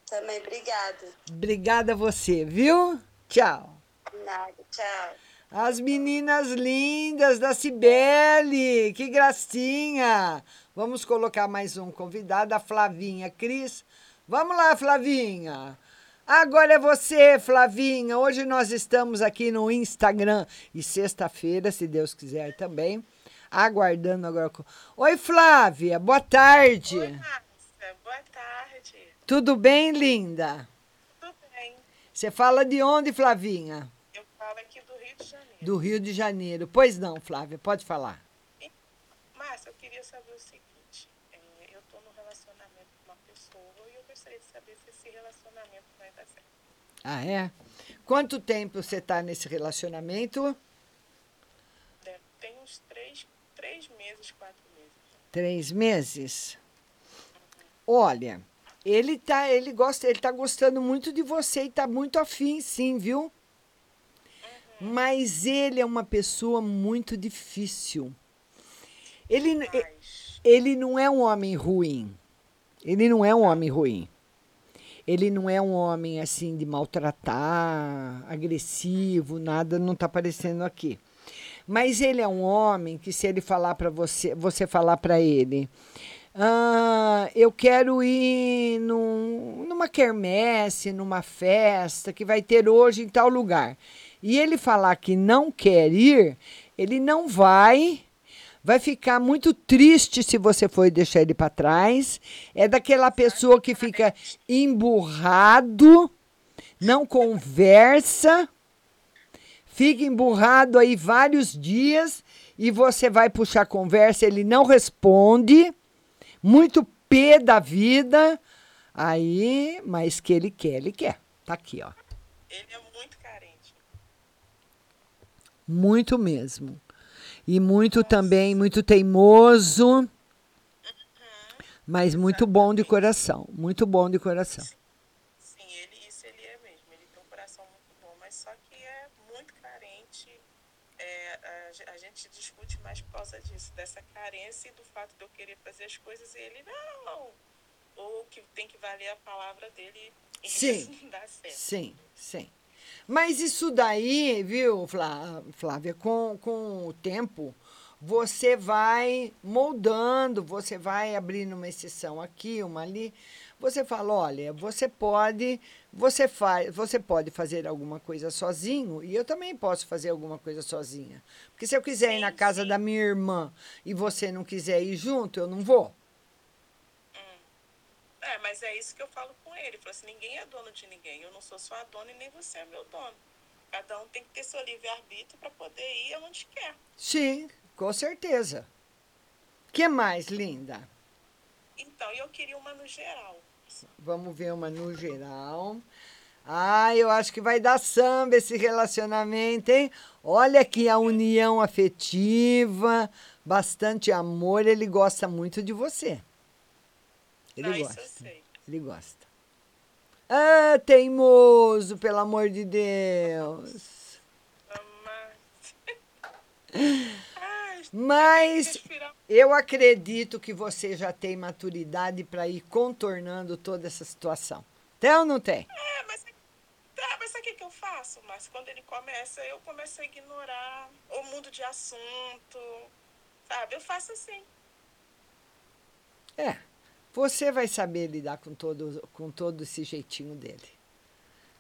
Também, obrigada. Obrigada a você, viu? Tchau. Nada, tchau. As meninas lindas da Cibele, que gracinha. Vamos colocar mais um convidado, a Flavinha Cris. Vamos lá, Flavinha. Agora é você, Flavinha. Hoje nós estamos aqui no Instagram e sexta-feira, se Deus quiser também, aguardando agora. Oi, Flávia, boa tarde. Oi, Márcia, boa tarde. Tudo bem, linda? Você fala de onde, Flavinha? Eu falo aqui do Rio de Janeiro. Do Rio de Janeiro. Pois não, Flávia, pode falar. Márcia, eu queria saber o seguinte. É, eu estou num relacionamento com uma pessoa e eu gostaria de saber se esse relacionamento vai dar certo. Ah, é? Quanto tempo você está nesse relacionamento? Tem uns três, três meses, quatro meses. Três meses? Olha, ele tá, ele gosta, ele tá gostando muito de você e tá muito afim, sim, viu? Mas ele é uma pessoa muito difícil. Ele, ele não é um homem ruim. Ele não é um homem ruim. Ele não é um homem assim de maltratar, agressivo, nada não está aparecendo aqui. Mas ele é um homem que se ele falar para você, você falar para ele, ah, eu quero ir num, numa quermesse, numa festa que vai ter hoje em tal lugar. E ele falar que não quer ir, ele não vai, vai ficar muito triste se você for deixar ele para trás. É daquela pessoa que fica emburrado, não conversa, fica emburrado aí vários dias e você vai puxar conversa, ele não responde, muito pé da vida. Aí, mas que ele quer, ele quer. Tá aqui, ó. Ele é muito carente. Muito mesmo. E muito também, muito teimoso. Mas muito bom de coração. Muito bom de coração. Sim, ele, isso ele é mesmo. Ele tem um coração muito bom, mas só que é muito carente. É, a, ge- a gente discute mais por causa disso, dessa carência e do fato de eu querer fazer as coisas e ele não. Ou que tem que valer a palavra dele e Sim. isso não dá certo. Sim, sim. Mas isso daí, viu, Flá- Flávia, com, com o tempo, você vai moldando, você vai abrindo uma exceção aqui, uma ali. Você fala, olha, você pode, você faz, você pode fazer alguma coisa sozinho e eu também posso fazer alguma coisa sozinha. Porque se eu quiser ir na casa da minha irmã e você não quiser ir junto, eu não vou. É, mas é isso que eu falo com ele. Ele falou assim, ninguém é dono de ninguém. Eu não sou sua dona e nem você é meu dono. Cada um tem que ter seu livre-arbítrio para poder ir aonde quer. Sim, com certeza. que mais, linda? Então, eu queria uma no geral. Vamos ver uma no geral. Ah, eu acho que vai dar samba esse relacionamento, hein? Olha aqui a união afetiva, bastante amor. Ele gosta muito de você. Ele Ah, isso gosta. Ele gosta. Ah, teimoso, pelo amor de Deus. Mas *laughs* eu acredito que você já tem maturidade para ir contornando toda essa situação. Tem ou não tem? É, mas, tá, mas sabe o que, eu faço, mas quando ele começa, eu começo a ignorar o mundo de assunto, sabe? Eu faço assim. É. Você vai saber lidar com todo, com todo esse jeitinho dele.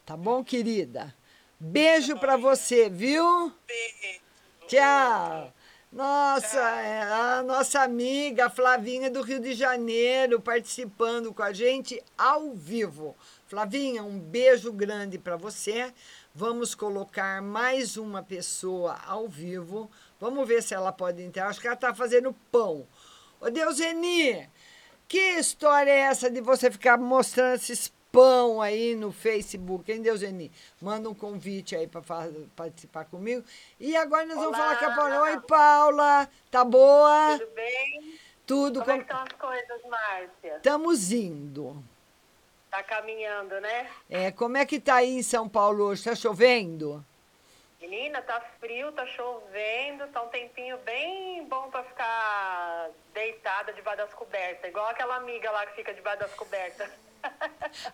Tá bom, querida? Beijo pra você, viu? Beijo. Tchau. Nossa, é a nossa amiga Flavinha do Rio de Janeiro participando com a gente ao vivo. Flavinha, um beijo grande para você. Vamos colocar mais uma pessoa ao vivo. Vamos ver se ela pode entrar. Acho que ela está fazendo pão. Ô, Deuseni, que história é essa de você ficar mostrando esses pão aí no Facebook, hein, Deuseni? Manda um convite aí para participar comigo. E agora nós vamos Olá. falar com a Paula. Oi, Paula, tá boa? Tudo bem? Tudo Como é que estão as coisas, Márcia? Estamos indo. Tá caminhando, né? É, como é que tá aí em São Paulo hoje? Tá chovendo? Menina, tá frio, tá chovendo, tá um tempinho bem bom pra ficar deitada debaixo das cobertas, igual aquela amiga lá que fica debaixo das cobertas.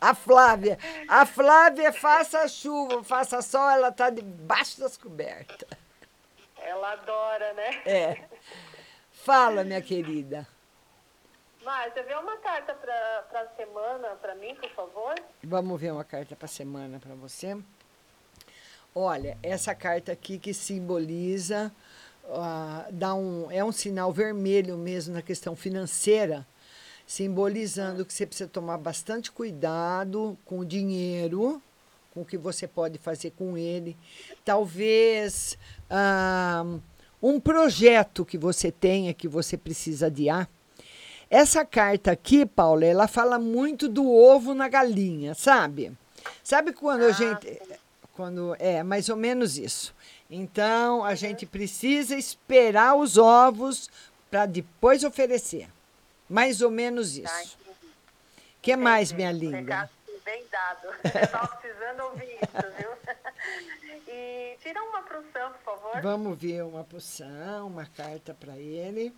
A Flávia. A Flávia, faça chuva, faça sol, ela tá debaixo das cobertas. Ela adora, né? É. Fala, minha querida. Márcia, vê uma carta pra, pra semana pra mim, por favor? Vamos ver uma carta para semana para você. Olha, essa carta aqui que simboliza, ah, dá um, é um sinal vermelho mesmo na questão financeira, simbolizando que você precisa tomar bastante cuidado com o dinheiro, com o que você pode fazer com ele. Talvez ah, um projeto que você tenha que você precisa adiar. Essa carta aqui, Paula, ela fala muito do ovo na galinha, sabe? Sabe quando a gente. Quando, é, mais ou menos isso. Então, a gente precisa esperar os ovos para depois oferecer. Mais ou menos isso. O que mais, minha linda? Bem dado. *laughs* Eu tava precisando ouvir isso, viu? E tira uma Sam, por favor. Vamos ver uma poção, uma carta para ele.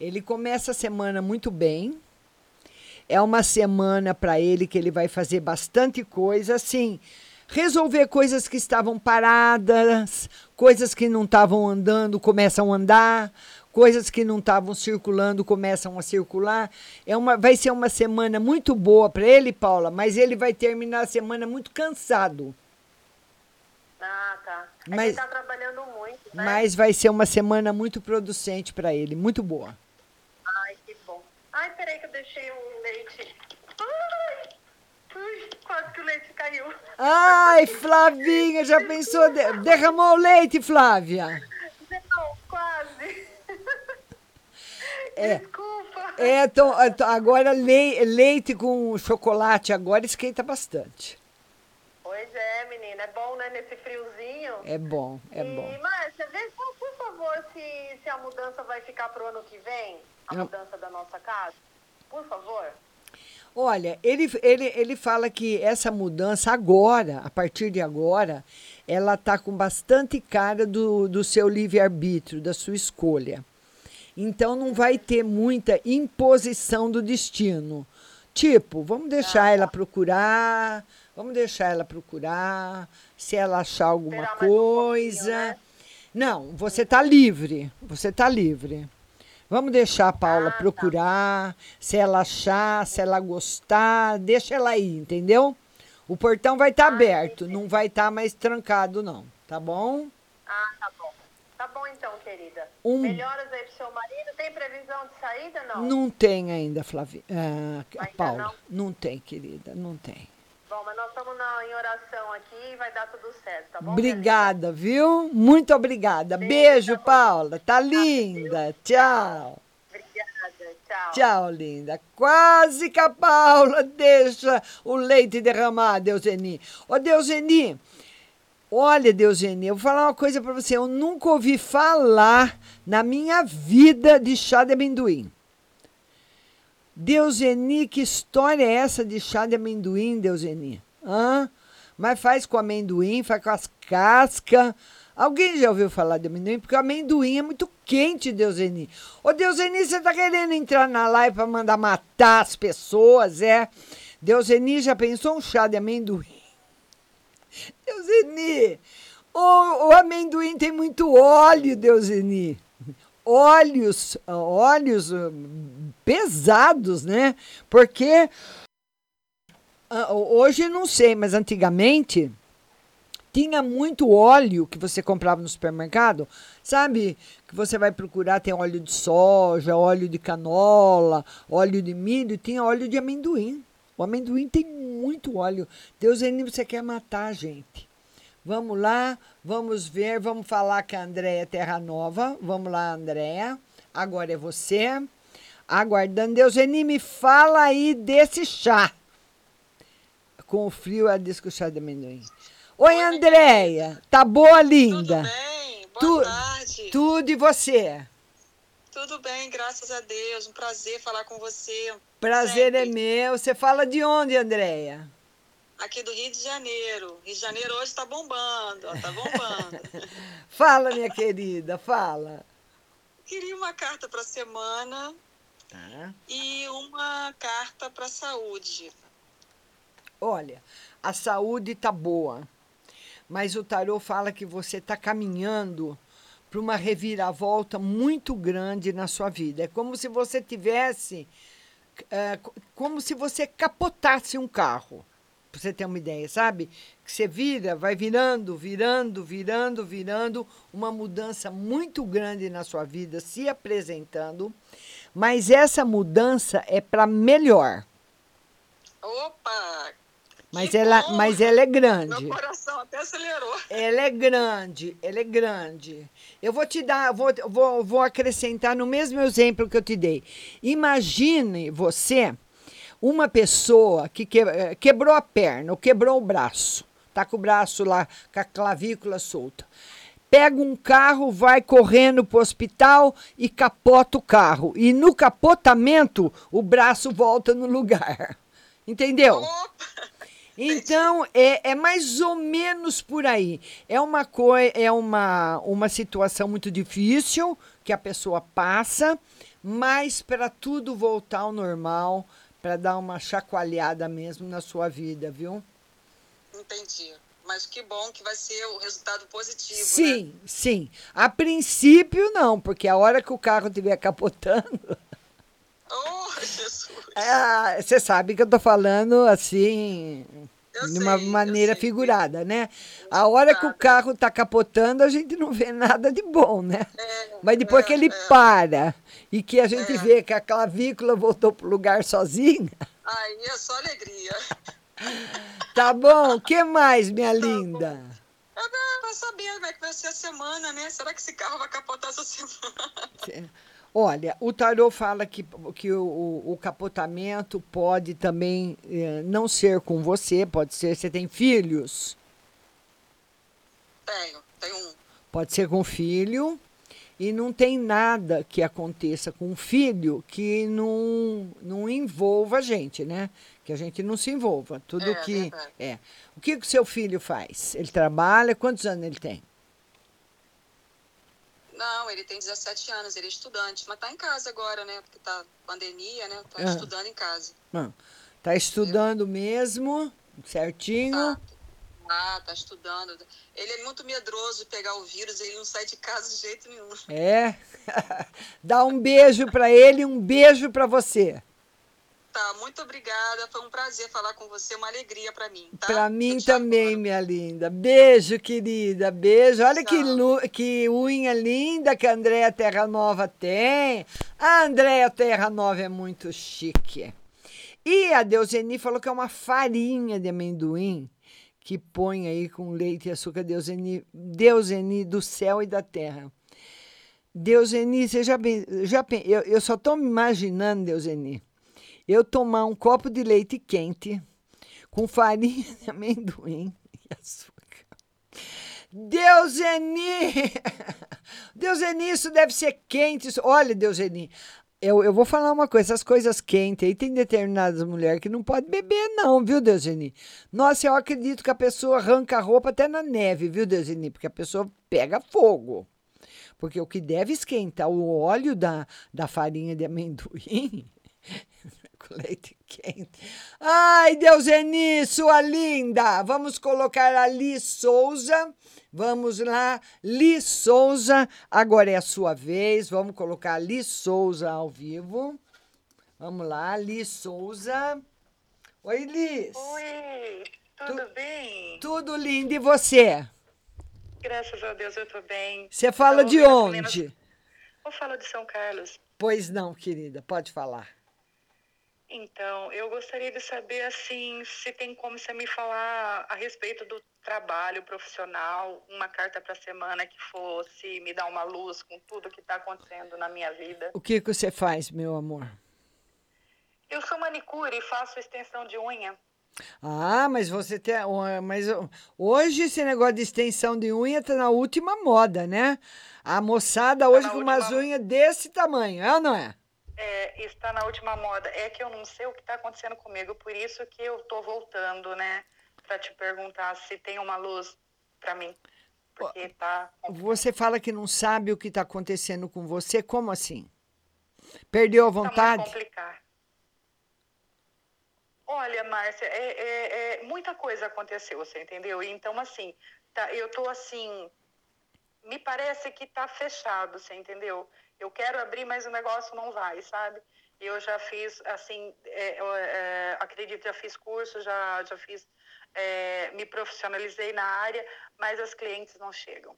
Ele começa a semana muito bem. É uma semana para ele que ele vai fazer bastante coisa, assim, resolver coisas que estavam paradas, coisas que não estavam andando começam a andar, coisas que não estavam circulando começam a circular. É uma, vai ser uma semana muito boa para ele, Paula, mas ele vai terminar a semana muito cansado. Ah, tá. É Mas- ele tá trabalhando muito, né? Mas vai ser uma semana muito producente para ele, muito boa. Ai, que bom. Ai, peraí que eu deixei um leite. Ui, quase que o leite caiu. Ai, Flavinha, já pensou? de- derramou o leite, Flávia? Não, quase. É. Desculpa. É, então, agora lei- leite com chocolate agora esquenta bastante. Pois é, menina, é bom, né, nesse friozinho. É bom, é e, bom. Márcia, vê só, por favor, se, se a mudança vai ficar pro ano que vem, a mudança da nossa casa. Por favor. Olha, ele, ele, ele fala que essa mudança agora, a partir de agora, ela tá com bastante cara do, do seu livre-arbítrio, da sua escolha. Então não vai ter muita imposição do destino. Tipo, vamos deixar ela procurar, vamos deixar ela procurar, se ela achar alguma coisa. Não, você tá livre, você tá livre. Vamos deixar a Paula procurar, se ela achar, se ela gostar, deixa ela aí, entendeu? O portão vai estar aberto, não vai estar mais trancado, não, tá bom? Ah, tá bom. Tá bom então, querida. Um- Melhoras aí pro seu marido. Tem previsão de saída, não? Não tem ainda, Flavi... ah, Paula. Não? tem, querida, não tem. Bom, mas nós estamos na- em oração aqui e vai dar tudo certo, tá bom? Obrigada, viu? Muito obrigada. Beijo, Paula. Tá linda. Tchau. Obrigada, tchau. Tchau, linda. Quase que a Paula *laughs* deixa o leite derramar, Deuseni. Ô, Deuseni, olha, Deuseni, eu vou falar uma coisa pra você. Eu nunca ouvi falar na minha vida de chá de amendoim. Deuseni, que história é essa de chá de amendoim, Deuseni? Hã? Mas faz com amendoim, faz com as cascas. Alguém já ouviu falar de amendoim? Porque o amendoim é muito quente, Deuseni. Ô, Deuseni, você tá querendo entrar na live pra mandar matar as pessoas, é? Deuseni já pensou um chá de amendoim? Deuseni, o, o amendoim tem muito óleo, Deuseni. Óleos, óleos hum, pesados, né? Porque ah, hoje não sei, mas antigamente tinha muito óleo que você comprava no supermercado, sabe? Que você vai procurar, tem óleo de soja, óleo de canola, óleo de milho, tinha óleo de amendoim. O amendoim tem muito óleo. Deus é você quer matar a gente. Vamos lá, vamos ver, vamos falar com a Andréia Terra Nova. Vamos lá, Andréia. Agora é você. Aguardando. Deus me fala aí desse chá. Com o frio, ela diz que o chá de amendoim. Oi, Andréia. Tá boa, linda? Tudo bem? Boa tu, tarde. Tudo e você? Tudo bem, graças a Deus. Um prazer falar com você. Prazer sempre. é meu. Você fala de onde, Andréia? Aqui do Rio de Janeiro. Rio de Janeiro hoje tá bombando, ó, tá bombando. *laughs* Fala, minha querida, fala. Queria uma carta para semana Tá. e uma carta para saúde. Olha, a saúde tá boa, mas o tarô fala que você está caminhando para uma reviravolta muito grande na sua vida. É como se você tivesse, é, co- como se você capotasse um carro. Pra você ter uma ideia, sabe? Que você vira, vai virando, virando, virando, virando, uma mudança muito grande na sua vida se apresentando, mas essa mudança é para melhor. Opa! Mas ela, mas ela é Meu grande. coração até acelerou. Ela é grande, ela é grande. Eu vou te dar, vou, vou, vou acrescentar no mesmo exemplo que eu te dei. Imagine você, uma pessoa que eh, quebrou a perna ou quebrou o braço, tá com o braço lá, com a clavícula solta. Pega um carro, vai correndo pro hospital e capota o carro. E no capotamento, o braço volta no lugar. *laughs* Entendeu? *laughs* Então, é, é mais ou menos por aí. É uma coi é uma, uma situação muito difícil que a pessoa passa, mas para tudo voltar ao normal, para dar uma chacoalhada mesmo na sua vida, viu? Entendi. Mas que bom que vai ser o resultado positivo, né? Sim, sim. A princípio, não, porque a hora que o carro estiver capotando. Oh, *laughs* Jesus! *laughs* Ah, Você sabe que eu tô falando assim, de uma maneira figurada, né? A hora que o carro tá capotando, a gente não vê nada de bom, né? Mas depois que ele para e que a gente vê que a clavícula voltou pro lugar sozinha, Aí é só alegria. *laughs* tá bom? O que mais, minha linda? Pra saber como é que vai ser a semana, né? Será que esse carro vai capotar essa semana? Olha, o tarô fala que, que o, o- capotamento pode também eh, não ser com você, pode ser, você tem filhos, Tenho, tenho um. pode ser com filho, e não tem nada que aconteça com o filho que não, não envolva a gente, né? Que a gente não se envolva. Tudo É, que. verdade. É. O que o seu filho faz? Ele trabalha? Quantos anos ele tem? Não, ele tem 17 anos, ele é estudante, mas tá em casa agora, né? Porque tá pandemia, né? Tá Ah. estudando em casa. Não. Tá estudando mesmo, certinho. Ah, tá estudando. Ele é muito medroso de pegar o vírus, ele não sai de casa de jeito nenhum. É. *laughs* Dá um beijo para ele um beijo para você. Tá, muito obrigada. Foi um prazer falar com você, uma alegria pra mim, tá? Para mim também, minha linda. Beijo, querida. Beijo. Olha que, lu- que unha linda que a Andréia Terra Nova tem. A Andréia Terra Nova é muito chique. E a Deuseni falou que é uma farinha de amendoim que põe aí com leite e açúcar. Deuseni, Deuseni do céu e da terra. Deuseni, você já, já eu, eu só estou me imaginando, Deuseni, eu tomar um copo de leite quente com farinha de amendoim e açúcar. Deuseni! Deuseni, isso deve ser quente. Olha, Deuseni, eu, eu vou falar uma coisa, essas coisas quentes aí, tem determinadas mulheres que não pode beber não, viu, Deuseni? Nossa, eu acredito que a pessoa arranca a roupa até na neve, viu, Deuseni? Porque a pessoa pega fogo. Porque o que deve esquentar o óleo da, da farinha de amendoim com leite *laughs* quente. Ai, Deuseni, sua linda! Vamos colocar a Li Souza. Vamos lá, Li Souza. Agora é a sua vez. Vamos colocar a Li Souza ao vivo. Vamos lá, Li Souza. Oi, Liz. Oi, tudo bem? Tudo lindo. E você? Graças a Deus eu tô bem. Você fala de meninas- onde? Eu falo de São Carlos. Pois não, querida, pode falar. Então, eu gostaria de saber, assim, se tem como você me falar a respeito do trabalho profissional, uma carta para semana que fosse me dar uma luz com tudo que está acontecendo na minha vida. O que, que você faz, meu amor? Eu sou manicure e faço extensão de unha. Ah, mas você tem. Mas hoje esse negócio de extensão de unha tá na última moda, né? A moçada hoje na com umas última- unhas desse tamanho, é ou não é? É, está na última moda. É que eu não sei o que está acontecendo comigo, por isso que eu tô voltando, né? Para te perguntar se tem uma luz para mim. Porque tá. Você fala que não sabe o que está acontecendo com você, como assim? Perdeu a Tá vontade? complicado. Olha, Márcia, é, é- é- muita coisa aconteceu, você entendeu? Então, assim, tá, eu tô assim. Me parece que tá fechado, você entendeu? Eu quero abrir, mas o negócio não vai, sabe? Eu já fiz, assim, é, eu, é, acredito, já fiz curso, já, já fiz, é, me profissionalizei na área, mas as clientes não chegam.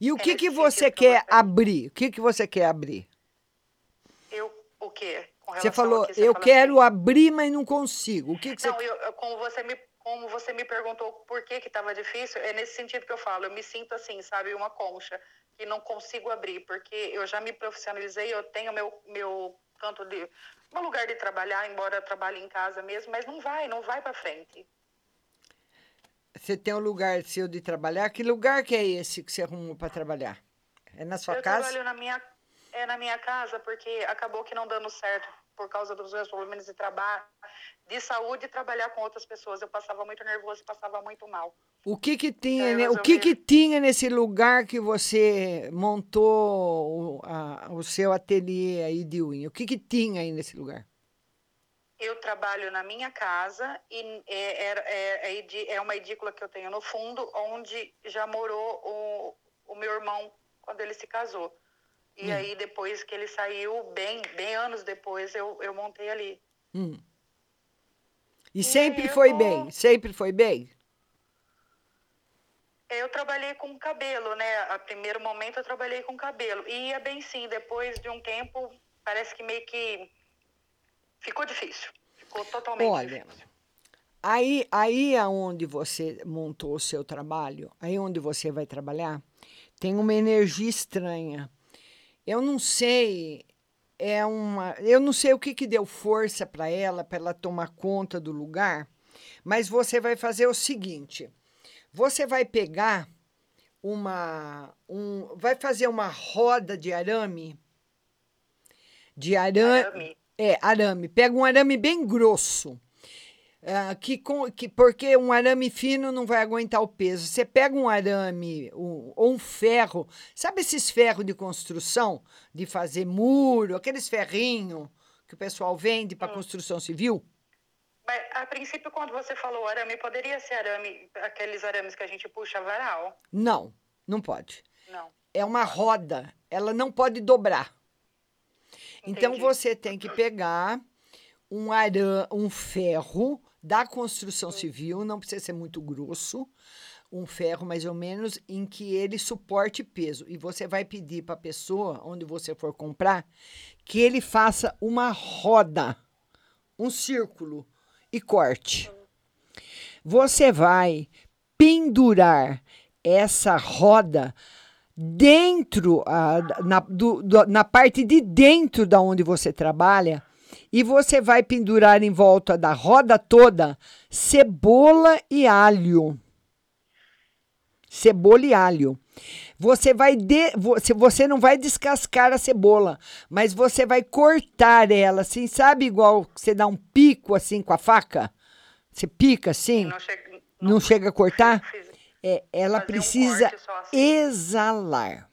E o É que, que você que quer abrir? O que, que você quer abrir? Eu, o quê? Você falou, você eu quero abrir, mas não consigo. O que, que você Não, eu, eu- como, você me, como você me perguntou por que que estava difícil, é nesse sentido que eu falo. Eu me sinto assim, sabe, uma concha, que não consigo abrir, porque eu já me profissionalizei, eu tenho meu, meu canto de... meu lugar de trabalhar, embora eu trabalhe em casa mesmo, mas não vai, não vai para frente. Você tem um lugar seu de trabalhar? Que lugar que é esse que você arrumou para trabalhar? É na sua eu casa? trabalho na minha, é na minha casa, porque acabou que não dando certo por causa dos meus problemas de trabalho, de saúde e trabalhar com outras pessoas. Eu passava muito nervoso e passava muito mal. O que que tinha, Eu né? o que que tinha nesse lugar que você montou o, a- o seu ateliê aí de unha? O que que tinha aí nesse lugar? Eu trabalho na minha casa e é, é, é, é uma edícula que eu tenho no fundo, onde já morou o, o meu irmão quando ele se casou. E Hum. aí, depois que ele saiu, bem, bem anos depois, eu, eu montei ali. Hum. E sempre foi bem? Sempre foi bem? Eu trabalhei com cabelo, né? A primeiro momento eu trabalhei com cabelo. E ia bem sim, depois de um tempo, parece que meio que ficou difícil. Ficou totalmente Olha, aí, aí aonde você montou o seu trabalho, aí onde você vai trabalhar, tem uma energia estranha. Eu não sei, é uma, eu não sei o que que deu força para ela, para ela tomar conta do lugar, mas você vai fazer o seguinte: você vai pegar uma, um, vai fazer uma roda de arame, de arame, é arame. Pega um arame bem grosso. Ah, que, com, que porque um arame fino não vai aguentar o peso. Você pega um arame um- ou um ferro, sabe esses ferros de construção, de fazer muro, aqueles ferrinhos que o pessoal vende para construção civil? Mas, a princípio, quando você falou arame, poderia ser arame, aqueles arames que a gente puxa varal? Não, não pode. Não. É uma roda, ela não pode dobrar. Então Entendi. você tem que pegar um arame, um ferro da construção civil, não precisa ser muito grosso, um ferro mais ou menos em que ele suporte peso. E você vai pedir para a pessoa, onde você for comprar, que ele faça uma roda, um círculo e corte. Você vai pendurar essa roda dentro, ah, na, do- do- na parte de dentro da onde você trabalha, e você vai pendurar em volta da roda toda cebola e alho. Cebola e alho. Você vai de, você, você não vai descascar a cebola, mas você vai cortar ela assim, sabe igual você dá um pico assim com a faca? Você pica assim? Não chega, não chega a cortar? É, ela um precisa só assim. exalar.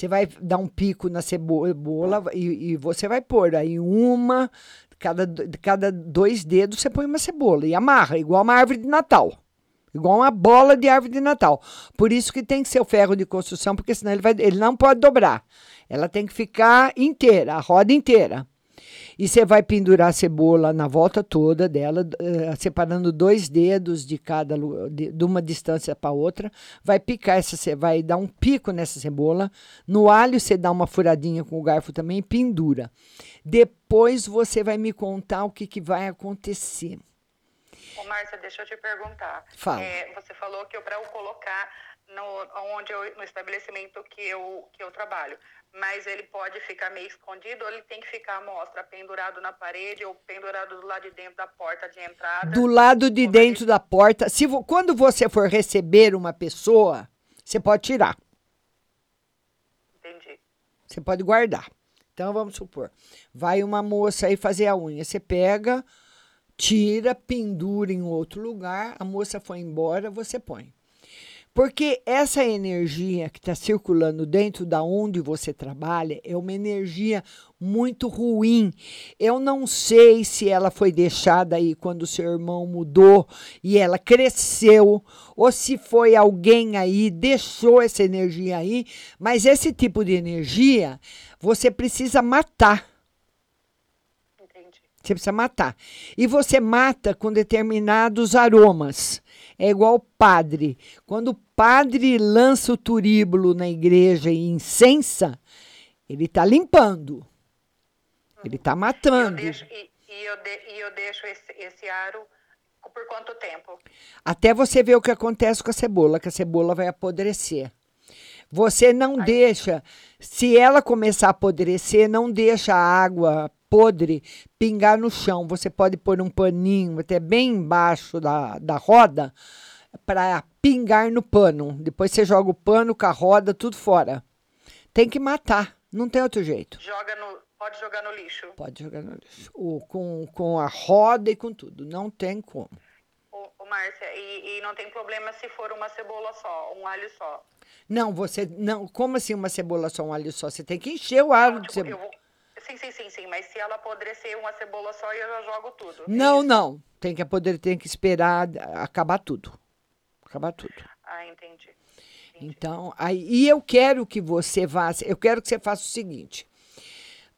Você vai dar um pico na cebola e, e você vai pôr aí uma, cada, cada dois dedos você põe uma cebola e amarra, igual uma árvore de Natal. Igual uma bola de árvore de Natal. Por isso que tem que ser o ferro de construção, porque senão ele, vai, ele não pode dobrar. Ela tem que ficar inteira, a roda inteira. E você vai pendurar a cebola na volta toda dela, eh, separando dois dedos de cada de, de uma distância para outra. Vai picar essa, ce- vai dar um pico nessa cebola. No alho você dá uma furadinha com o garfo também e pendura. Depois você vai me contar o que, que vai acontecer. Ô, Márcia, deixa eu te perguntar. Fala. É, você falou que para eu colocar no, onde eu, no estabelecimento que eu, que eu trabalho, mas ele pode ficar meio escondido ou ele tem que ficar à mostra, pendurado na parede ou pendurado do lado de dentro da porta de entrada? Do lado de dentro da porta, se quando você for receber uma pessoa, você pode tirar. Entendi. Você pode guardar. Então vamos supor, vai uma moça aí fazer a unha, você pega, tira, pendura em outro lugar, a moça foi embora, você põe. Porque essa energia que está circulando dentro da onde você trabalha é uma energia muito ruim. Eu não sei se ela foi deixada aí quando seu irmão mudou e ela cresceu, ou se foi alguém aí deixou essa energia aí, mas esse tipo de energia você precisa matar. Você precisa matar. E você mata com determinados aromas. É igual o padre. Quando o padre lança o turíbulo na igreja e incensa, ele está limpando. Ele está matando. Deixo- e, e eu de- e eu deixo esse, esse aro por quanto tempo? Até você ver o que acontece com a cebola, que a cebola vai apodrecer. Você não deixa, se ela começar a apodrecer, não deixa a água podre pingar no chão. Você pode pôr um paninho até bem embaixo da, da roda para pingar no pano. Depois você joga o pano com a roda, tudo fora. Tem que matar, não tem outro jeito. Joga no, pode jogar no lixo. Pode jogar no lixo. O- com, com a roda e com tudo. Não tem como. Ô, ô, Márcia, e, e não tem problema se for uma cebola só, um alho só. Não, você não. Como assim uma cebola só, um alho só? Você tem que encher o aro de Eu cebola. vou, sim, sim, sim, sim, mas se ela apodrecer uma cebola só, eu já jogo tudo. Não, não. Tem que poder, tem que esperar acabar tudo. Acabar tudo. Ah, entendi. Então, aí, e eu quero que você vá, eu quero que você faça o seguinte.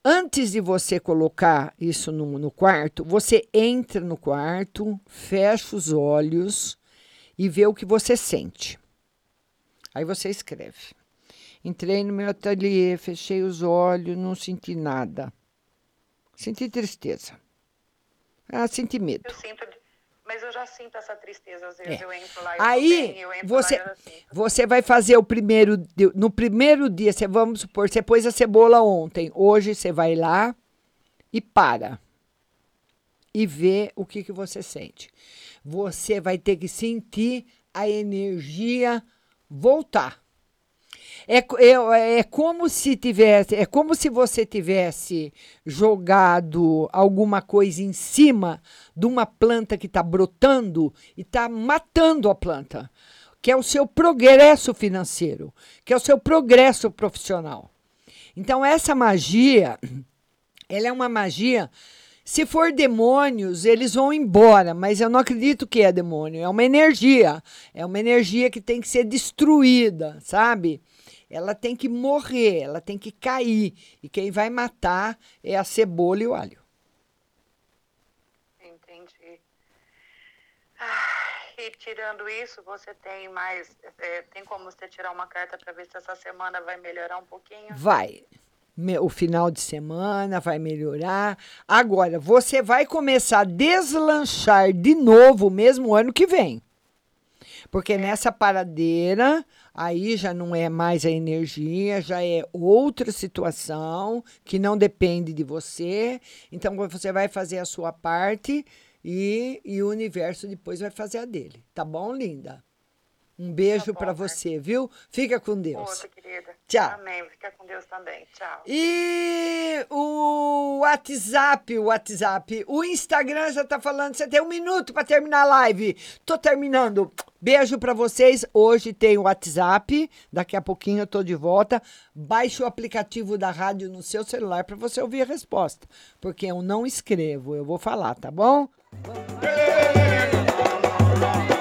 Antes de você colocar isso no, no quarto, você entra no quarto, fecha os olhos e vê o que você sente. Aí você escreve. Entrei no meu ateliê, fechei os olhos, não senti nada. Senti tristeza. Ah, senti medo. Eu sinto, mas eu já sinto essa tristeza, às vezes É. eu entro lá, eu Aí bem, eu entro você, lá, você vai fazer o primeiro no primeiro dia, você vamos supor, você pôs a cebola ontem, hoje você vai lá e para e vê o que que você sente. Você vai ter que sentir a energia voltar. É, é, é como se tivesse, é como se você tivesse jogado alguma coisa em cima de uma planta que está brotando e está matando a planta, que é o seu progresso financeiro, que é o seu progresso profissional. Então essa magia, *clears throat* ela é uma magia. Se for demônios, eles vão embora, mas eu não acredito que é demônio. É uma energia. É uma energia que tem que ser destruída, sabe? Ela tem que morrer, ela tem que cair. E quem vai matar é a cebola e o alho. Entendi. Ah, e tirando isso, você tem mais. é, tem como você tirar uma carta para ver se essa semana vai melhorar um pouquinho? Vai. O final de semana vai melhorar. Agora, você vai começar a deslanchar de novo mesmo ano que vem. Porque nessa paradeira, aí já não é mais a energia, já é outra situação que não depende de você. Então você vai fazer a sua parte e, e o universo depois vai fazer a dele. Tá bom, linda? Um beijo pra você, viu? Fica com Deus. Outra, querida. Tchau. Amém. Fica com Deus também. Tchau. E o WhatsApp, o WhatsApp, o Instagram já tá falando, você tem um minuto para terminar a live. Tô terminando. Beijo pra vocês. Hoje tem o WhatsApp. Daqui a pouquinho eu tô de volta. Baixe o aplicativo da rádio no seu celular pra você ouvir a resposta. Porque eu não escrevo, eu vou falar, tá bom? Oh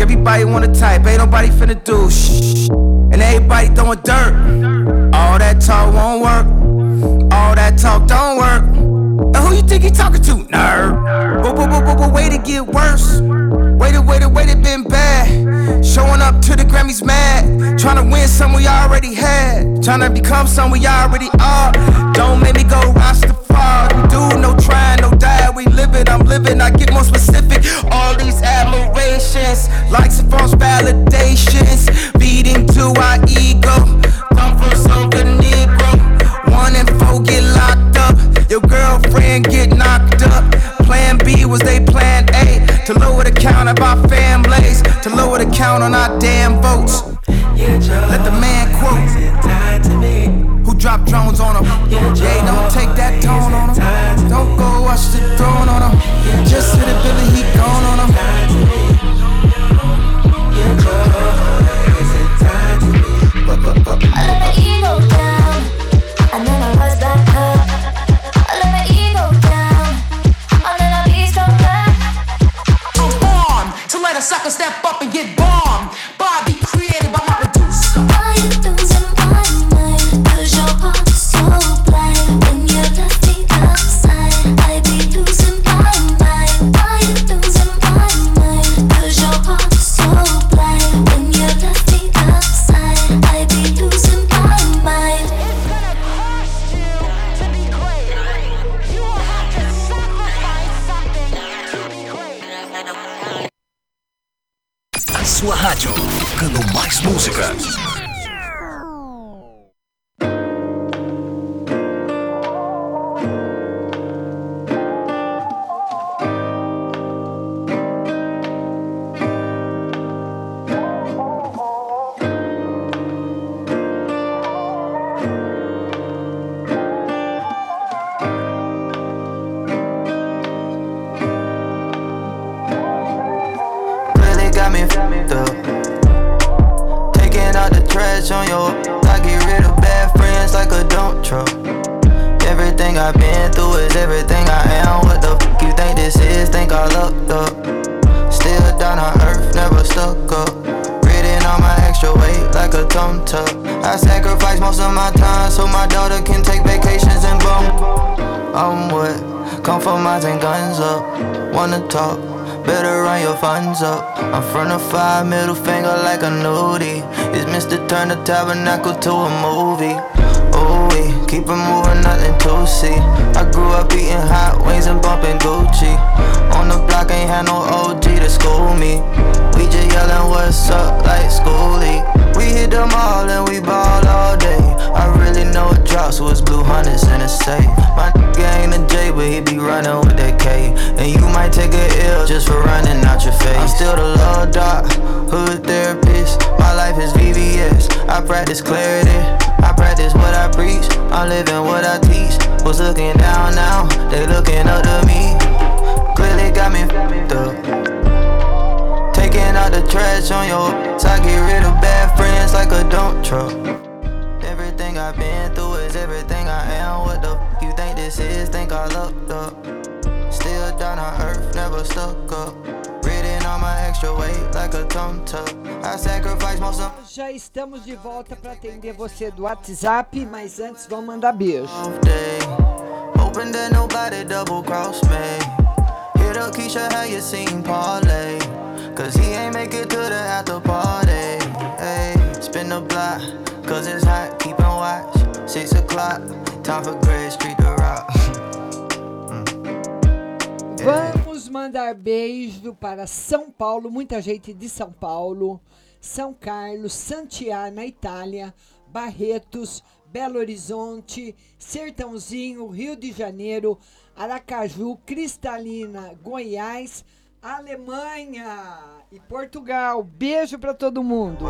everybody wanna type, ain't nobody finna do shh. And everybody throwing dirt. All that talk won't work. All that talk don't work. Now who you think you talking to, nerd? But, but, but, but, wait to get worse. Way to, way to, way to been bad. Showing up to the Grammys mad. Trying to win some we already had. Trying to become some we already are. Don't make me go Rastafari. Do no trying, no die. We live it, I'm living. I get more specific. All these admirations, likes and false validations. Feeding to our ego. Come from some good Negro. One and four get locked up. Your girlfriend get knocked up. Plan B was they plan A. To lower the count of our families. To lower the count on our damn votes. Let the man quote. Who dropped drones on I'm living what I teach. Was looking down now, they looking up to me. Clearly got me f***ed up. Taking out the trash on your so I get rid of bad friends like a dump truck. Everything I've been through is everything I am. What the f you think this is? Think I looked up. Still down on earth, never stuck up. Já estamos de volta para atender você do WhatsApp, mas antes vamos mandar beijo. day. Hoping that nobody double cross me. Hit up Keisha, how you seen Parlay? Cause he ain't make it to the after party. Hey, spin the block, cause it's hot, watch. Six o'clock, time for Gray Street to rock. *laughs* Vamos mandar beijo para São Paulo, muita gente de São Paulo, São Carlos, Santiago, na Itália, Barretos, Belo Horizonte, Sertãozinho, Rio de Janeiro, Aracaju, Cristalina, Goiás, Alemanha e Portugal. Beijo para todo mundo.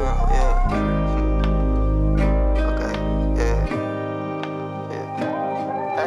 A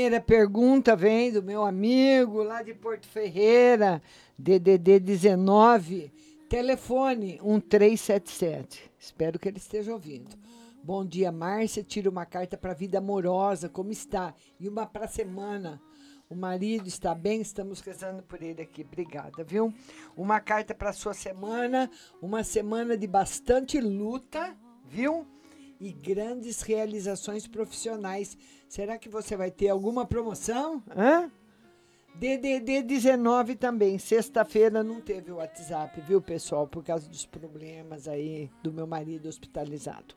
primeira pergunta vem do meu amigo lá de Porto Ferreira, DDD 19, telefone 1377. Espero que ele esteja ouvindo. Bom dia, Márcia. Tira uma carta para a vida amorosa, como está? E uma para a semana. O marido está bem, estamos rezando por ele aqui. Obrigada, viu? Uma carta para sua semana, uma semana de bastante luta, viu? E grandes realizações profissionais. Será que você vai ter alguma promoção? Hã? DDD 19 também. Sexta-feira não teve o WhatsApp, viu, pessoal? Por causa dos problemas aí do meu marido hospitalizado.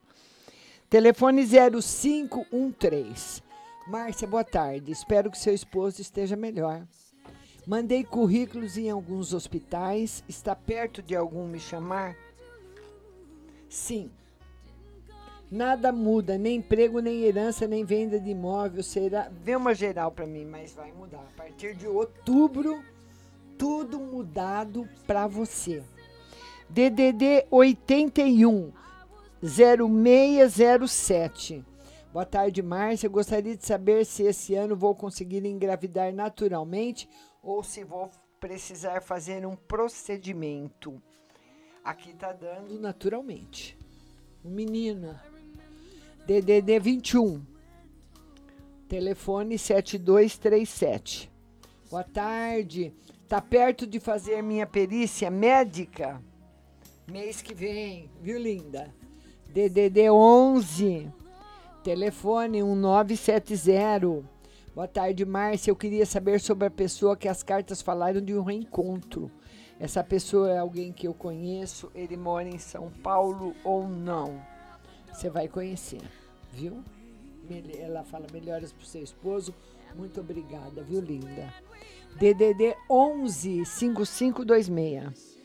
Telefone 0513. Márcia, boa tarde. Espero que seu esposo esteja melhor. Mandei currículos em alguns hospitais. Está perto de algum me chamar? Sim. Nada muda, nem emprego, nem herança, nem venda de imóvel. Será. Vê uma geral para mim, mas vai mudar. A partir de outubro, tudo mudado para você. DDD 81 0607. Boa tarde, Márcia. Gostaria de saber se esse ano vou conseguir engravidar naturalmente ou se vou precisar fazer um procedimento. Aqui tá dando naturalmente. Menino. DDD 21. Telefone 7237. Boa tarde. Tá perto de fazer minha perícia médica? Mês que vem, viu, linda? DDD 11. Telefone 1970. Boa tarde, Márcia. Eu queria saber sobre a pessoa que as cartas falaram de um reencontro. Essa pessoa é alguém que eu conheço, ele mora em São Paulo ou não? Você vai conhecer, viu? Ela fala melhoras pro seu esposo. Muito obrigada, viu, linda? DDD 11 5526.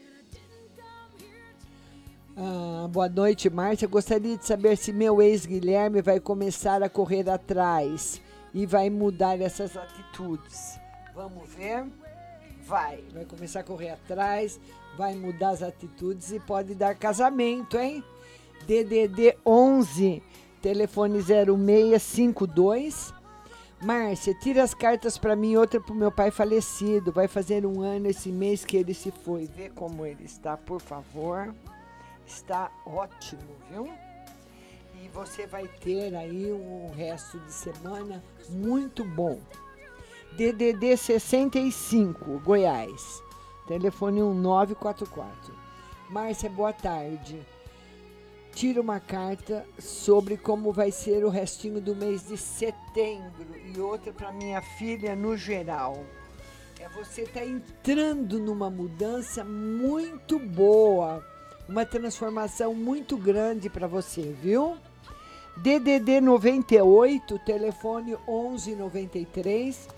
Ah, boa noite, Márcia. Gostaria de saber se meu ex Guilherme vai começar a correr atrás e vai mudar essas atitudes. Vamos ver? Vai, vai começar a correr atrás, vai mudar as atitudes e pode dar casamento, hein? DDD 11, telefone 0652. Márcia, tira as cartas para mim e outra pro meu pai falecido. Vai fazer um ano esse mês que ele se foi. Vê como ele está, por favor. Está ótimo, viu? E você vai ter aí um resto de semana muito bom. DDD 65, Goiás. Telefone 1944. Márcia, boa tarde. Tira uma carta sobre como vai ser o restinho do mês de setembro e outra para minha filha no geral. É você tá entrando numa mudança muito boa, uma transformação muito grande para você, viu? DDD 98, telefone 1193.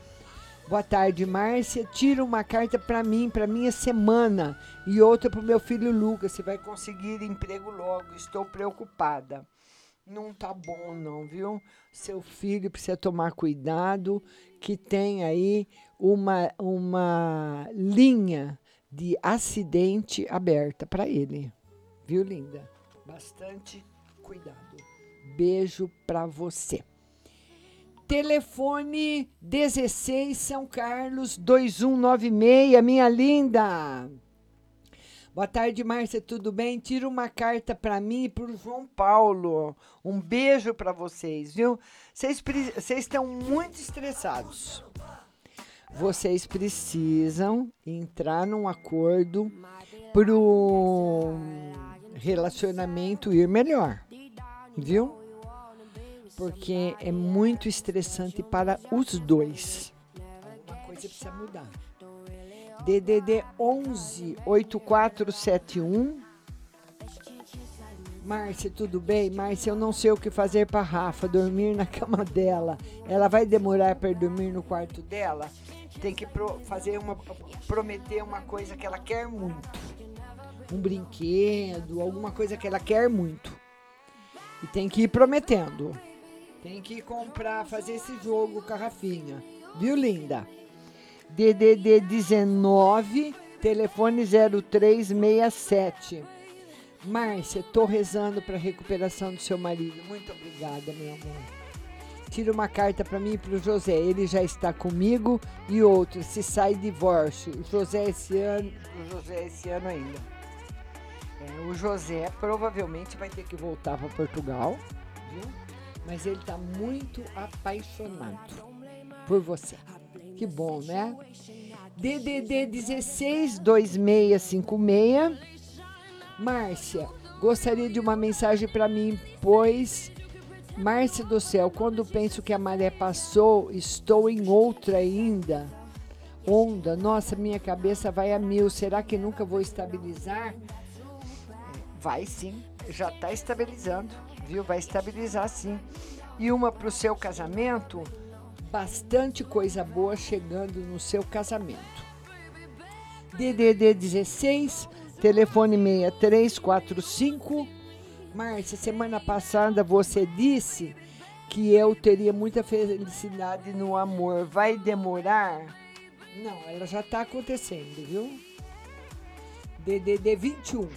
Boa tarde, Márcia. Tira uma carta para mim, para minha semana, e outra para o meu filho Lucas. Você vai conseguir emprego logo. Estou preocupada. Não tá bom, não, viu? Seu filho precisa tomar cuidado, que tem aí uma, uma linha de acidente aberta para ele. Viu, linda? Bastante cuidado. Beijo para você. Telefone 16 São Carlos 2196, minha linda. Boa tarde, Márcia, tudo bem? Tira uma carta para mim e para o João Paulo. Um beijo para vocês, viu? Vocês estão muito estressados. Vocês precisam entrar num acordo pro relacionamento ir melhor, viu? Porque é muito estressante para os dois. Uma coisa precisa mudar. DDD 11 8471. Márcia, tudo bem? Márcia, eu não sei o que fazer para Rafa dormir na *laughs* cama dela. Ela vai demorar para dormir no quarto dela? Tem que pro- fazer uma prometer uma coisa que ela quer muito. Um brinquedo, alguma coisa que ela quer muito. E tem que ir prometendo. Tem que comprar, fazer esse jogo com a Rafinha. Viu, linda? DDD 19, telefone 0367. Márcia, tô rezando para recuperação do seu marido. Muito obrigada, meu amor. Tira uma carta para mim e para o José. Ele já está comigo. E outra, se sai divórcio. O José esse ano, o José esse ano ainda. É, o José provavelmente vai ter que voltar para Portugal, viu? Mas ele está muito apaixonado por você. Que bom, né? DDD 16 2656. Márcia, gostaria de uma mensagem para mim, pois Márcia do céu, quando penso que a maré passou, estou em outra ainda. Onda, nossa, minha cabeça vai a mil. Será que nunca vou estabilizar? Vai sim, já está estabilizando, viu? Vai estabilizar sim. E uma para o seu casamento, bastante coisa boa chegando no seu casamento. DDD 16, telefone 6345. Márcia, semana passada você disse que eu teria muita felicidade no amor. Vai demorar? Não, ela já está acontecendo, viu? DDD 21,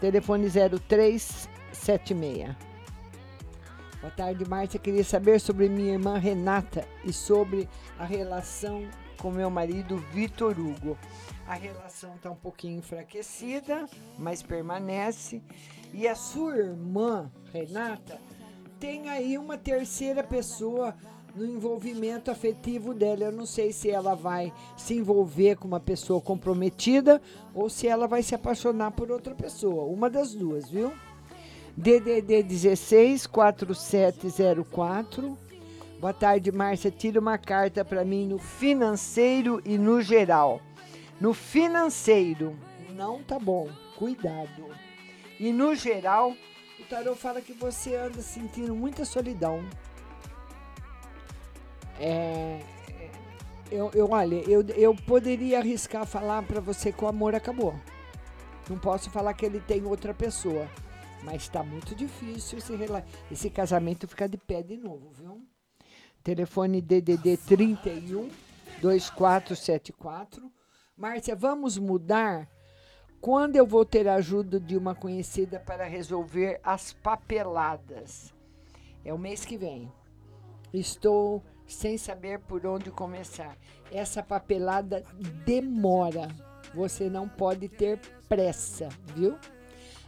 telefone 0376. Boa tarde, Márcia. Queria saber sobre minha irmã Renata e sobre a relação com meu marido Vitor Hugo. A relação está um pouquinho enfraquecida, mas permanece. E a sua irmã, Renata, tem aí uma terceira pessoa no envolvimento afetivo dela. Eu não sei se ela vai se envolver com uma pessoa comprometida ou se ela vai se apaixonar por outra pessoa. Uma das duas, viu? DDD 16 4704. Boa tarde, Márcia. Tira uma carta para mim no financeiro e no geral. No financeiro, não tá bom. Cuidado. E no geral, o tarô fala que você anda sentindo muita solidão. É, é, Eu, eu olha, eu, eu poderia arriscar falar pra você que o amor acabou. Não posso falar que ele tem outra pessoa. Mas tá muito difícil esse, rela- esse casamento ficar de pé de novo, viu? Telefone DDD 31 2474. Márcia, vamos mudar? Quando eu vou ter a ajuda de uma conhecida para resolver as papeladas? É o mês que vem. Estou sem saber por onde começar. Essa papelada demora. Você não pode ter pressa, viu?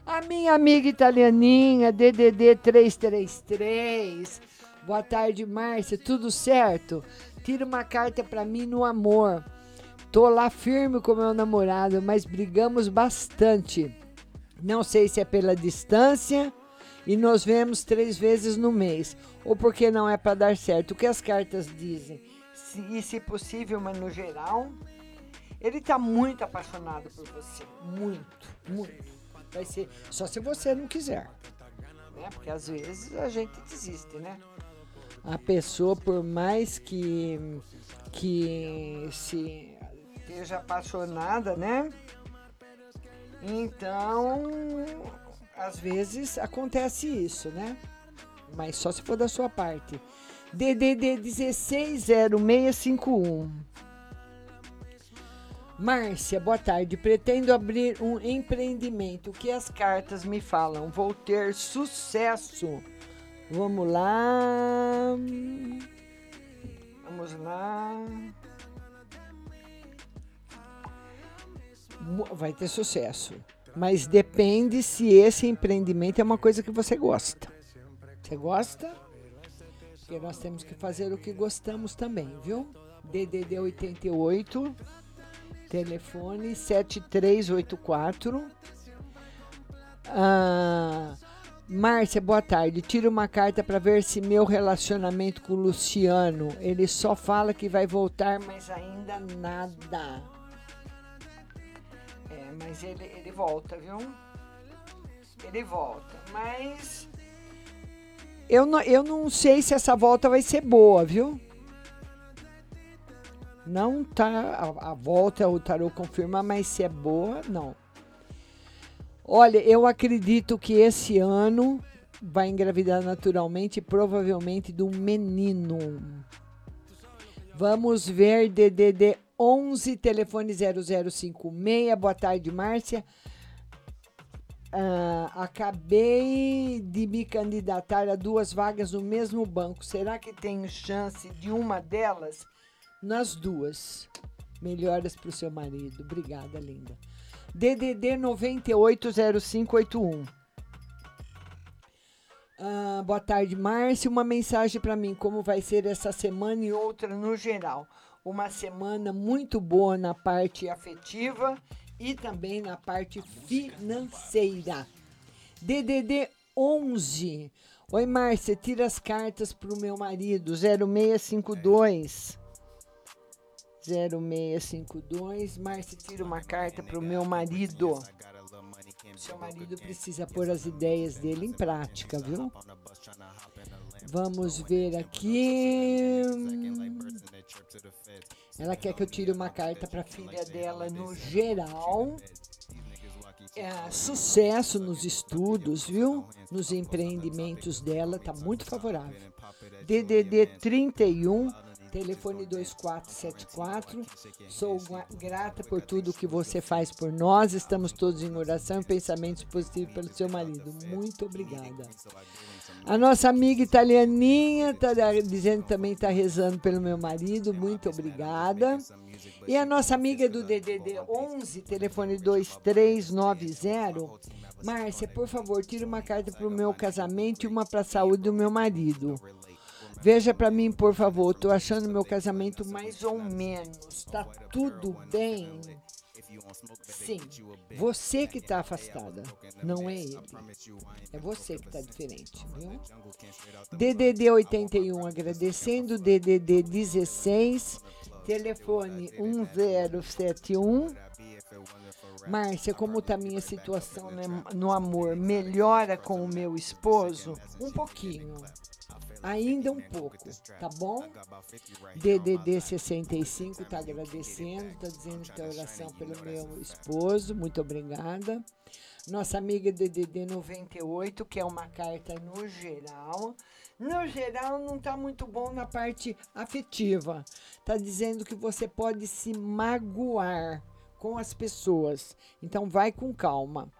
A minha amiga italianinha, DDD 333. Boa tarde, Márcia. Tudo certo? Tira uma carta para mim no amor. Tô lá firme com meu namorado, mas brigamos bastante. Não sei se é pela distância e nos vemos três vezes no mês, ou porque não é para dar certo. O que as cartas dizem? Se, e se possível, mas no geral, ele tá muito apaixonado por você. Muito, muito. Vai ser só se você não quiser. Né? Porque às vezes a gente desiste, né? A pessoa, por mais que, que se esteja apaixonada, né? Então, às vezes acontece isso, né? Mas só se for da sua parte. DDD 160651. Márcia, boa tarde. Pretendo abrir um empreendimento. O que as cartas me falam? Vou ter sucesso. Vamos lá. Vamos lá. Vai ter sucesso. Mas depende se esse empreendimento é uma coisa que você gosta. Você gosta? Porque nós temos que fazer o que gostamos também, viu? DDD 88, telefone 7384. Ah, Márcia, boa tarde. Tira uma carta para ver se meu relacionamento com o Luciano. Ele só fala que vai voltar, mas ainda nada. É, mas ele, ele volta, viu? Ele volta. Mas eu não, eu não sei se essa volta vai ser boa, viu? Não tá. A, a volta o tarô confirma, mas se é boa, não. Olha, eu acredito que esse ano vai engravidar naturalmente, provavelmente de um menino. Vamos ver DDD 11, telefone 0056. Boa tarde, Márcia. Ah, acabei de me candidatar a duas vagas no mesmo banco. Será que tenho chance de uma delas? Nas duas. Melhoras para o seu marido. Obrigada, linda. DDD 980581. Ah, boa tarde, Márcia. Uma mensagem para mim: como vai ser essa semana e outra no geral. Uma semana muito boa na parte afetiva e também na parte financeira. DDD 11. Oi, Márcia, tira as cartas para o meu marido. 0652. 0652. Márcia, tira uma carta para o meu marido. Seu marido precisa pôr as ideias dele em prática, viu? Vamos ver aqui. Ela quer que eu tire uma carta para a filha dela no geral. É, sucesso nos estudos, viu? Nos empreendimentos dela, tá muito favorável. DDD 31, telefone 2474. Sou grata por tudo que você faz por nós. Estamos todos em oração e pensamentos positivos pelo seu marido. Muito obrigada. A nossa amiga italianinha está dizendo que também está rezando pelo meu marido. Muito obrigada. E a nossa amiga do DDD 11, telefone 2390. Márcia, por favor, tira uma carta para o meu casamento e uma para a saúde do meu marido. Veja para mim, por favor. Tô achando meu casamento mais ou menos. Tá tudo bem? Sim. Você que tá afastada, não é ele. É você que tá diferente, viu? DDD 81 agradecendo, DDD 16, telefone 1071. Márcia, como tá minha situação né, no amor? Melhora com o meu esposo? Um pouquinho. Ainda um pouco, tá bom? DDD 65 tá agradecendo, tá dizendo que tem oração pelo meu esposo, muito obrigada. Nossa amiga DDD 98, que é uma carta no geral. No geral, não tá muito bom na parte afetiva. Tá dizendo que você pode se magoar com as pessoas. Então, vai com calma.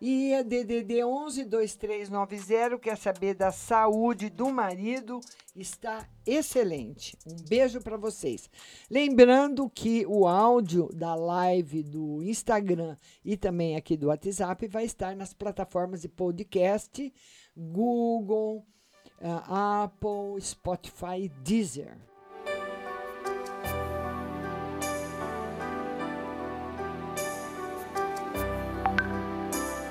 E a DDD 112390 quer saber da saúde do marido, está excelente. Um beijo para vocês. Lembrando que o áudio da live do Instagram e também aqui do WhatsApp vai estar nas plataformas de podcast, Google, ah, Apple, Spotify, Deezer.